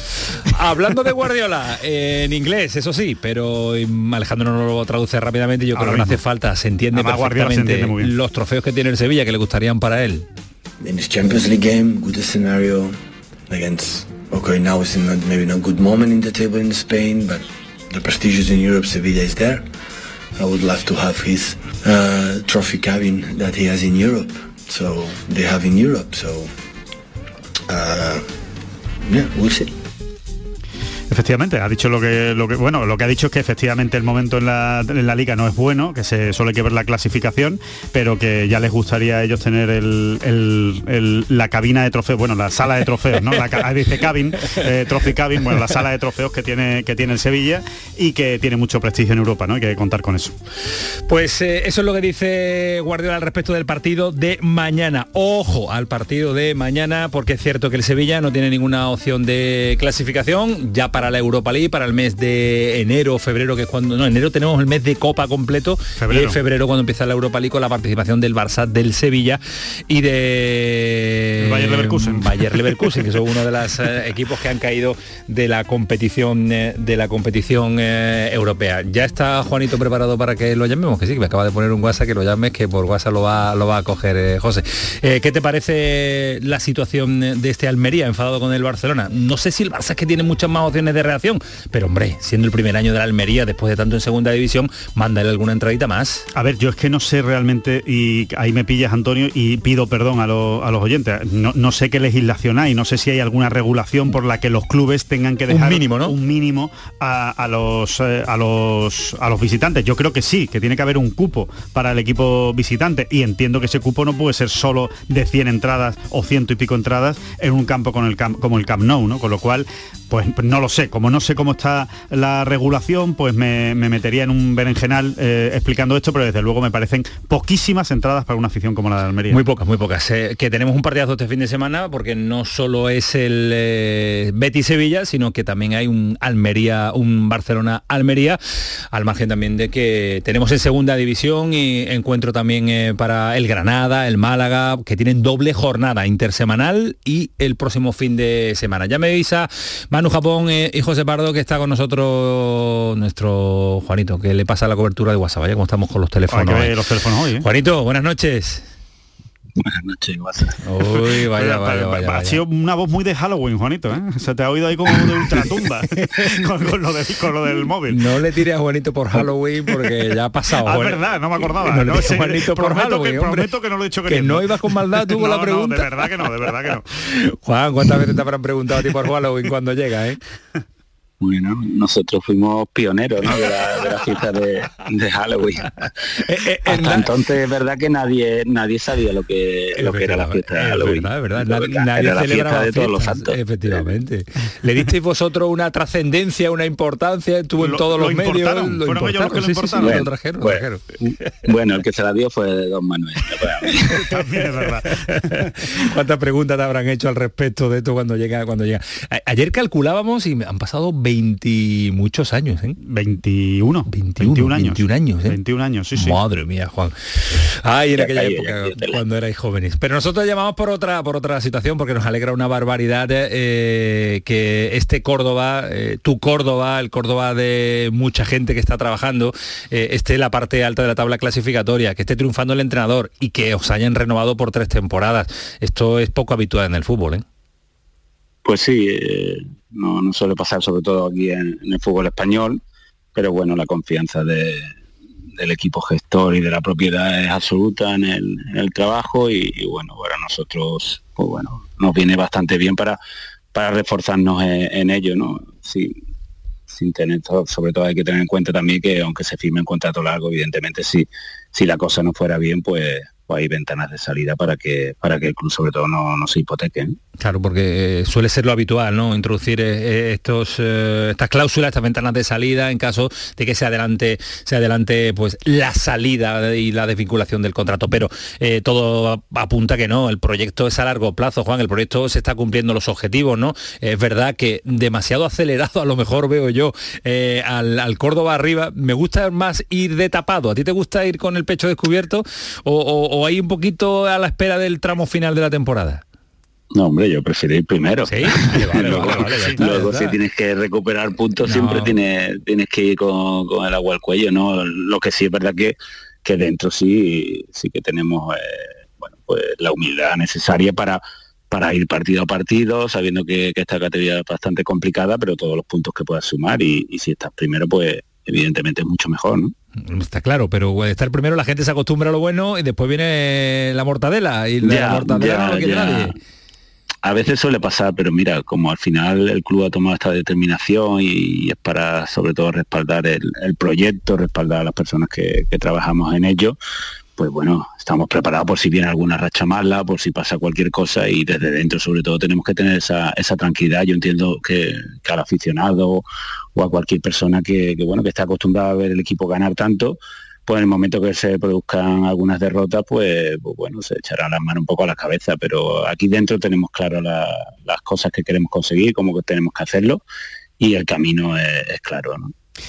Hablando de Guardiola, eh, en inglés, eso sí, pero Alejandro no lo traduce rápidamente, yo Ahora creo que no hace falta, se entiende Además, Guardiola se perfectamente entiende muy bien. los trofeos que tiene el Sevilla que le gustarían para él. in this Champions League game, good scenario against. Okay, now it's not maybe not good moment in the table in Spain, but the prestigious in Europe, Sevilla is there. I would love to have his uh, trophy cabin that he has in Europe. So they have in Europe. So uh, yeah, we'll see. Efectivamente, ha dicho lo que, lo que bueno, lo que ha dicho es que efectivamente el momento en la, en la liga no es bueno, que se hay que ver la clasificación, pero que ya les gustaría a ellos tener el, el- la cabina de trofeos, bueno, la sala de trofeos, ¿no? La, dice cabin, eh, cabin, bueno, la sala de trofeos que tiene, que tiene el Sevilla y que tiene mucho prestigio en Europa, ¿no? Hay que contar con eso. Pues eh, eso es lo que dice Guardiola al respecto del partido de mañana. Ojo al partido de mañana, porque es cierto que el Sevilla no tiene ninguna opción de clasificación ya para la Europa League, para el mes de enero, febrero, que es cuando... No, enero tenemos el mes de Copa completo Febrero. y en febrero cuando empieza la Europa League con la participación del Barça, del Sevilla y de... Bayer Leverkusen. Bayer Leverkusen, que son uno de los eh, equipos que han caído de la competición eh, de la competición eh, europea. Ya está Juanito preparado para que lo llamemos, que sí, que me acaba de poner un WhatsApp que lo llames, que por WhatsApp lo va, lo va a coger eh, José. Eh, ¿Qué te parece la situación de este Almería enfadado con el Barcelona? No sé si el Barça es que tiene muchas más opciones de reacción, pero hombre, siendo el primer año de la Almería, después de tanto en segunda división, mándale alguna entradita más. A ver, yo es que no sé realmente, y ahí me pillas Antonio, y pido perdón a, lo- a los oyentes, no, no sé qué legislación hay, no sé si hay alguna regulación por la que los clubes tengan que Un dejar mínimo, ¿no? un mínimo a, a los, eh, a, los, a los visitantes. Yo creo que sí, que tiene que haber un cupo para el equipo visitante, y entiendo que ese cupo no puede ser solo de 100 entradas o ciento y pico entradas en un campo con el camp- como el Camp Nou, ¿no? Con lo cual, pues no lo sé, como no sé cómo está la regulación, pues me, me metería en un berenjenal eh, explicando esto, pero desde luego me parecen poquísimas entradas para una afición como la de Almería. Muy pocas, muy pocas. Eh, que tenemos un partidazo este fin de semana porque no solo es el eh, Betis Sevilla, sino que también hay un Almería, un Barcelona Almería, al margen también de que tenemos en segunda división y encuentro también eh, para el Granada, el Málaga, que tienen doble jornada intersemanal y el próximo fin de semana. Ya me avisa Manu Japón eh, y José Pardo que está con nosotros nuestro Juanito, que le pasa la cobertura de WhatsApp, vaya como estamos con los teléfonos. Hay que ver hoy. los teléfonos hoy, ¿eh? Juanito, buenas noches. Buenas noches, Uy, vaya, vaya, vaya, Ha sido una voz muy de Halloween, Juanito, ¿eh? Se te ha oído ahí como de ultratumba con, con lo de- con lo del móvil. No le tires a Juanito por Halloween porque ya ha pasado. Ah, es verdad, no me acordaba. No le No, Juanito por prometo Halloween, que, hombre. prometo que no lo he hecho Que queriendo. no ibas con maldad tú con la No, no, pregunta. de verdad que no, de verdad que no. Juan, ¿cuántas veces te habrán preguntado a ti por Halloween cuando llega, eh? Bueno, nosotros fuimos pioneros ¿no? de, la, de la fiesta de, de Halloween. Eh, Hasta entonces es verdad que nadie nadie sabía lo que, lo que era la fiesta de Es Halloween. verdad, es verdad. Lo Nadie, era la celebraba fiesta de todos los santos. Efectivamente. ¿Le disteis vosotros una trascendencia, una importancia? Estuvo en Lo- todos lo los medios. importaron, fueron ellos los que lo sí, sí, sí, importaron. lo trajeron, lo Bueno, trajeron. bueno, el que se la dio fue de Don Manuel. También es verdad. ¿Cuántas preguntas te habrán hecho al respecto de esto cuando llega? Cuando llega? A- ayer calculábamos y me han pasado 20 muchos años, ¿eh? 21. 21, años. 21 años, ¿eh? 21 años, sí, sí. Madre mía, Juan. Ay, en aquella época, cuando erais jóvenes. Pero nosotros llamamos por otra, por otra situación, porque nos alegra una barbaridad eh, que este Córdoba, eh, tu Córdoba, el Córdoba de mucha gente que está trabajando, eh, esté en la parte alta de la tabla clasificatoria, que esté triunfando el entrenador y que os hayan renovado por tres temporadas. Esto es poco habitual en el fútbol, ¿eh? Pues sí, eh, no, no, suele pasar sobre todo aquí en, el fútbol español, pero bueno, la confianza del equipo gestor y de la propiedad es absoluta en el, trabajo y, bueno, para nosotros pues bueno, nos viene bastante bien para, para reforzarnos en, ello, ¿no? Sí, sin tener sobre todo hay que tener en cuenta también que aunque se firme un contrato largo, evidentemente si, si la cosa no fuera bien, pues pues hay ventanas de salida para que para que el club sobre todo no, no se hipoteque. Claro, porque eh, suele ser lo habitual, ¿no? Introducir eh, estos estas cláusulas, estas ventanas de salida en caso de que se adelante se adelante pues la salida y la desvinculación del contrato. Pero eh, todo apunta que no, el proyecto es a largo plazo, Juan, el proyecto se está cumpliendo los objetivos, ¿no? Es verdad que demasiado acelerado a lo mejor veo yo al, al, Córdoba arriba. Me gusta más ir de tapado. ¿A ti te gusta ir con el pecho descubierto o hay un poquito a la espera del tramo final de la temporada? No, hombre, yo prefiero ir primero. ¿Sí? luego, si tienes que recuperar puntos, siempre tienes, tienes que ir con, el agua al cuello, ¿no? Lo que sí es verdad que, que dentro sí, sí que tenemos eh, bueno, pues la humildad necesaria para, para ir partido a partido, sabiendo que, esta categoría es bastante complicada, pero todos los puntos que puedas sumar y, y si estás primero, pues evidentemente es mucho mejor, ¿no? Está claro, pero estar primero la gente se acostumbra a lo bueno y después viene la mortadela y la mortadela no lo quiere nadie. A veces suele pasar, pero mira, como al final el club ha tomado esta determinación y, es para sobre todo respaldar el, proyecto, respaldar a las personas que, trabajamos en ello, pues bueno, estamos preparados por si viene alguna racha mala, por si pasa cualquier cosa y desde dentro sobre todo tenemos que tener esa, tranquilidad. Yo entiendo que, que, al aficionado o a cualquier persona que, bueno, que esté acostumbrada a ver el equipo ganar tanto, pues en el momento que se produzcan algunas derrotas, pues, pues bueno, se echará las manos un poco a la cabeza, pero aquí dentro tenemos claro las cosas que queremos conseguir, cómo que tenemos que hacerlo y el camino es, claro.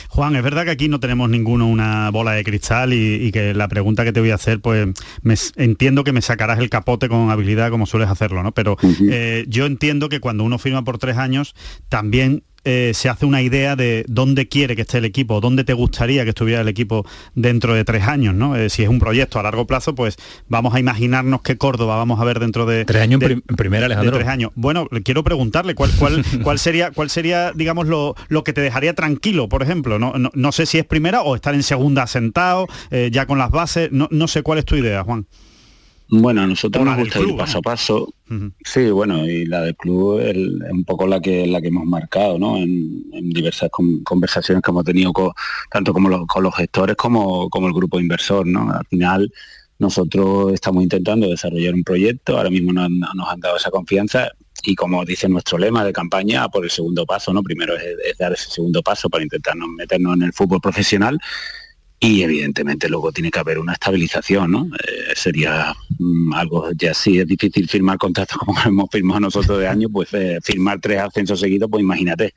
Juan, es verdad que aquí no tenemos ninguno una bola de cristal y, que la pregunta que te voy a hacer, pues me, entiendo que me sacarás el capote con habilidad como sueles hacerlo, ¿no? Pero eh, yo entiendo que cuando uno firma por tres años, también eh, se hace una idea de dónde quiere que esté el equipo, dónde te gustaría que estuviera el equipo dentro de tres años, ¿no? Eh, si es un proyecto a largo plazo, pues vamos a imaginarnos qué Córdoba vamos a ver dentro de tres años en primera, Alejandro. tres años. Bueno, quiero preguntarle cuál, cuál, cuál sería, cuál sería, digamos, lo, lo que te dejaría tranquilo, por ejemplo. No, no, sé si es primera o estar en segunda sentado, eh, ya con las bases. No, no sé cuál es tu idea, Juan. Bueno, a nosotros nos gusta ir paso a paso. Sí, bueno, y la del club es un poco la que la que hemos marcado, ¿no? En, diversas conversaciones que hemos tenido tanto como con los gestores como, como el grupo inversor, ¿no? Al final nosotros estamos intentando desarrollar un proyecto, ahora mismo nos, nos han dado esa confianza y como dice nuestro lema de campaña, por el segundo paso, ¿no? Primero es, dar ese segundo paso para intentarnos meternos en el fútbol profesional y evidentemente luego tiene que haber una estabilización, ¿no? Eh, sería mm, algo, ya si es difícil firmar contratos como hemos firmado nosotros de año, pues eh, firmar tres ascensos seguidos, pues imagínate,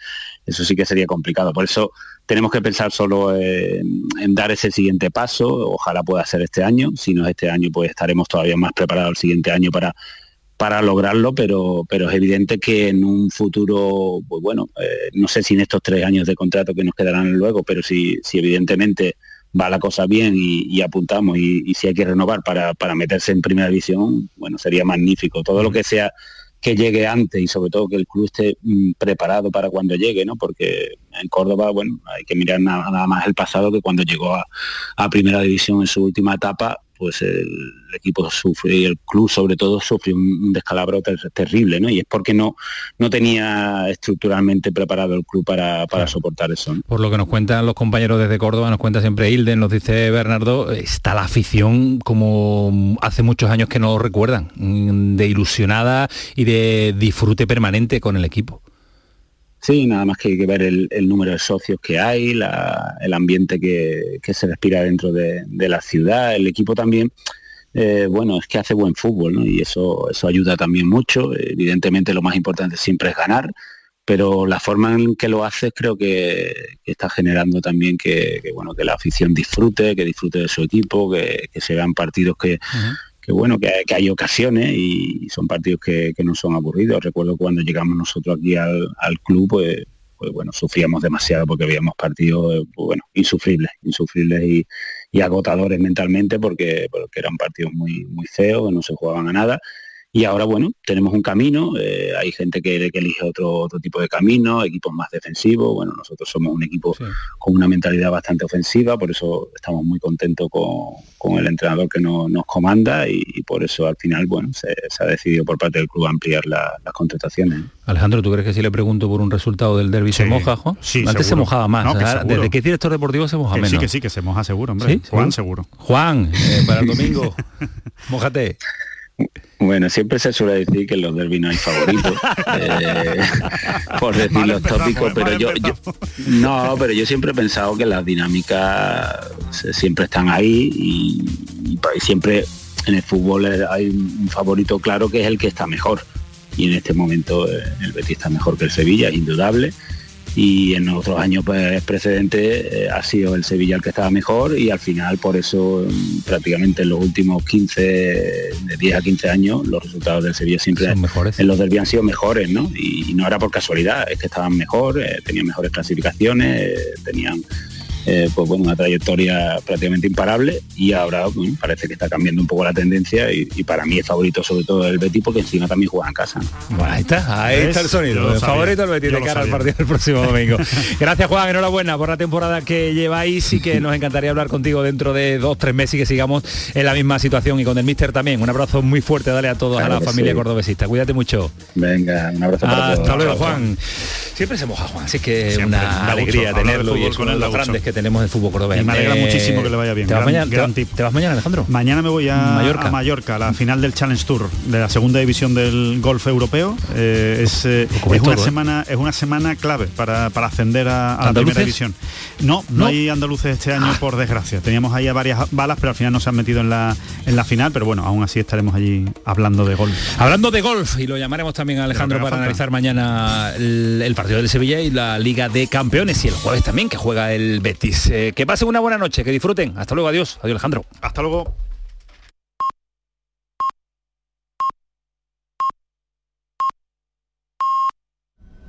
eso sí que sería complicado. Por eso tenemos que pensar solo en, dar ese siguiente paso, ojalá pueda ser este año, si no es este año, pues estaremos todavía más preparados el siguiente año para para lograrlo, pero, pero es evidente que en un futuro, pues bueno, eh, no sé si en estos tres años de contrato que nos quedarán luego, pero si, si evidentemente va la cosa bien y, apuntamos y, si hay que renovar para, para, meterse en primera división, bueno, sería magnífico. Todo lo que sea que llegue antes y sobre todo que el club esté mm, preparado para cuando llegue, ¿no? Porque en Córdoba, bueno, hay que mirar nada, más el pasado que cuando llegó a, a primera división en su última etapa, pues el, equipo sufre y el club sobre todo sufre un, descalabro terrible, ¿no? Y es porque no, no tenía estructuralmente preparado el club para, soportar eso. Por lo que nos cuentan los compañeros desde Córdoba, nos cuenta siempre Hilden, nos dice Bernardo, está la afición como hace muchos años que no recuerdan, de ilusionada y de disfrute permanente con el equipo. Sí, nada más que, que ver el, número de socios que hay, el ambiente que, se respira dentro de, la ciudad, el equipo también, eh, bueno, es que hace buen fútbol, ¿no? Y eso, eso ayuda también mucho. Evidentemente lo más importante siempre es ganar, pero la forma en que lo haces creo que, está generando también que, bueno que la afición disfrute, que disfrute de su equipo, que, se vean partidos que, que bueno, que, hay ocasiones y son partidos que, no son aburridos. Recuerdo cuando llegamos nosotros aquí al, club, pues, pues, bueno, sufríamos demasiado porque veíamos partidos pues, bueno, insufribles, insufribles y, y agotadores mentalmente porque, porque eran partidos muy, muy feos, que no se jugaban a nada y ahora, bueno, tenemos un camino, eh, hay gente que, que, elige otro, otro tipo de camino, equipos más defensivos, bueno, nosotros somos un equipo con una mentalidad bastante ofensiva, por eso estamos muy contentos con, el entrenador que nos comanda y, por eso al final, bueno, se, ha decidido por parte del club ampliar las contrataciones. Alejandro, ¿tú crees que si le pregunto por un resultado del derby se moja, Juan? Sí, Antes se mojaba más, desde que es director deportivo se moja menos. Sí, que sí, que se moja seguro, hombre. Juan seguro. Juan, eh, para el domingo, mojate. Bueno, siempre se suele decir que en los derbis no hay favoritos, eh, por decir los tópicos, pero yo, no, pero yo siempre he pensado que las dinámicas siempre están ahí y, siempre en el fútbol hay un favorito claro que es el que está mejor. Y en este momento eh, el Betis está mejor que el Sevilla, es indudable y en otros años pues, precedentes eh, ha sido el Sevilla el que estaba mejor y al final por eso mm, prácticamente en los últimos 15, de 10 a 15 años los resultados del Sevilla siempre en los derbi han sido mejores, ¿no? Y, no era por casualidad, es que estaban mejor, eh, tenían mejores clasificaciones, eh, tenían eh, pues bueno, una trayectoria prácticamente imparable y ahora parece que está cambiando un poco la tendencia y, para mí es favorito sobre todo el Betis porque encima también juega en casa. Bueno, ahí está, ahí está el sonido. El favorito el Betis de cara al partido del próximo domingo. Gracias Juan, enhorabuena por la temporada que lleváis y que nos encantaría hablar contigo dentro de dos, tres meses y que sigamos en la misma situación y con el Mister también. Un abrazo muy fuerte, dale a todos, a la familia cordobesista. Cuídate mucho. Venga, un abrazo para Hasta luego, Juan. Siempre se moja Juan, así que es una alegría tenerlo y es uno de los grandes que tenemos del fútbol cordobés. me alegra muchísimo que le vaya bien. ¿Te vas, mañana, Alejandro? Mañana me voy a Mallorca. a Mallorca, la final del Challenge Tour, de la segunda división del golf europeo. Eh, es, eh, una ¿eh? semana, es una semana clave para, ascender a, la primera división. No, no, hay andaluces este año, por desgracia. Teníamos ahí a varias balas, pero al final no se han metido en la, en la final, pero bueno, aún así estaremos allí hablando de golf. Hablando de golf, y lo llamaremos también a Alejandro para analizar mañana el, partido del Sevilla y la Liga de Campeones y el jueves también que juega el Betis. Eh, que pasen una buena noche, que disfruten. Hasta luego, adiós. Adiós Alejandro. Hasta luego.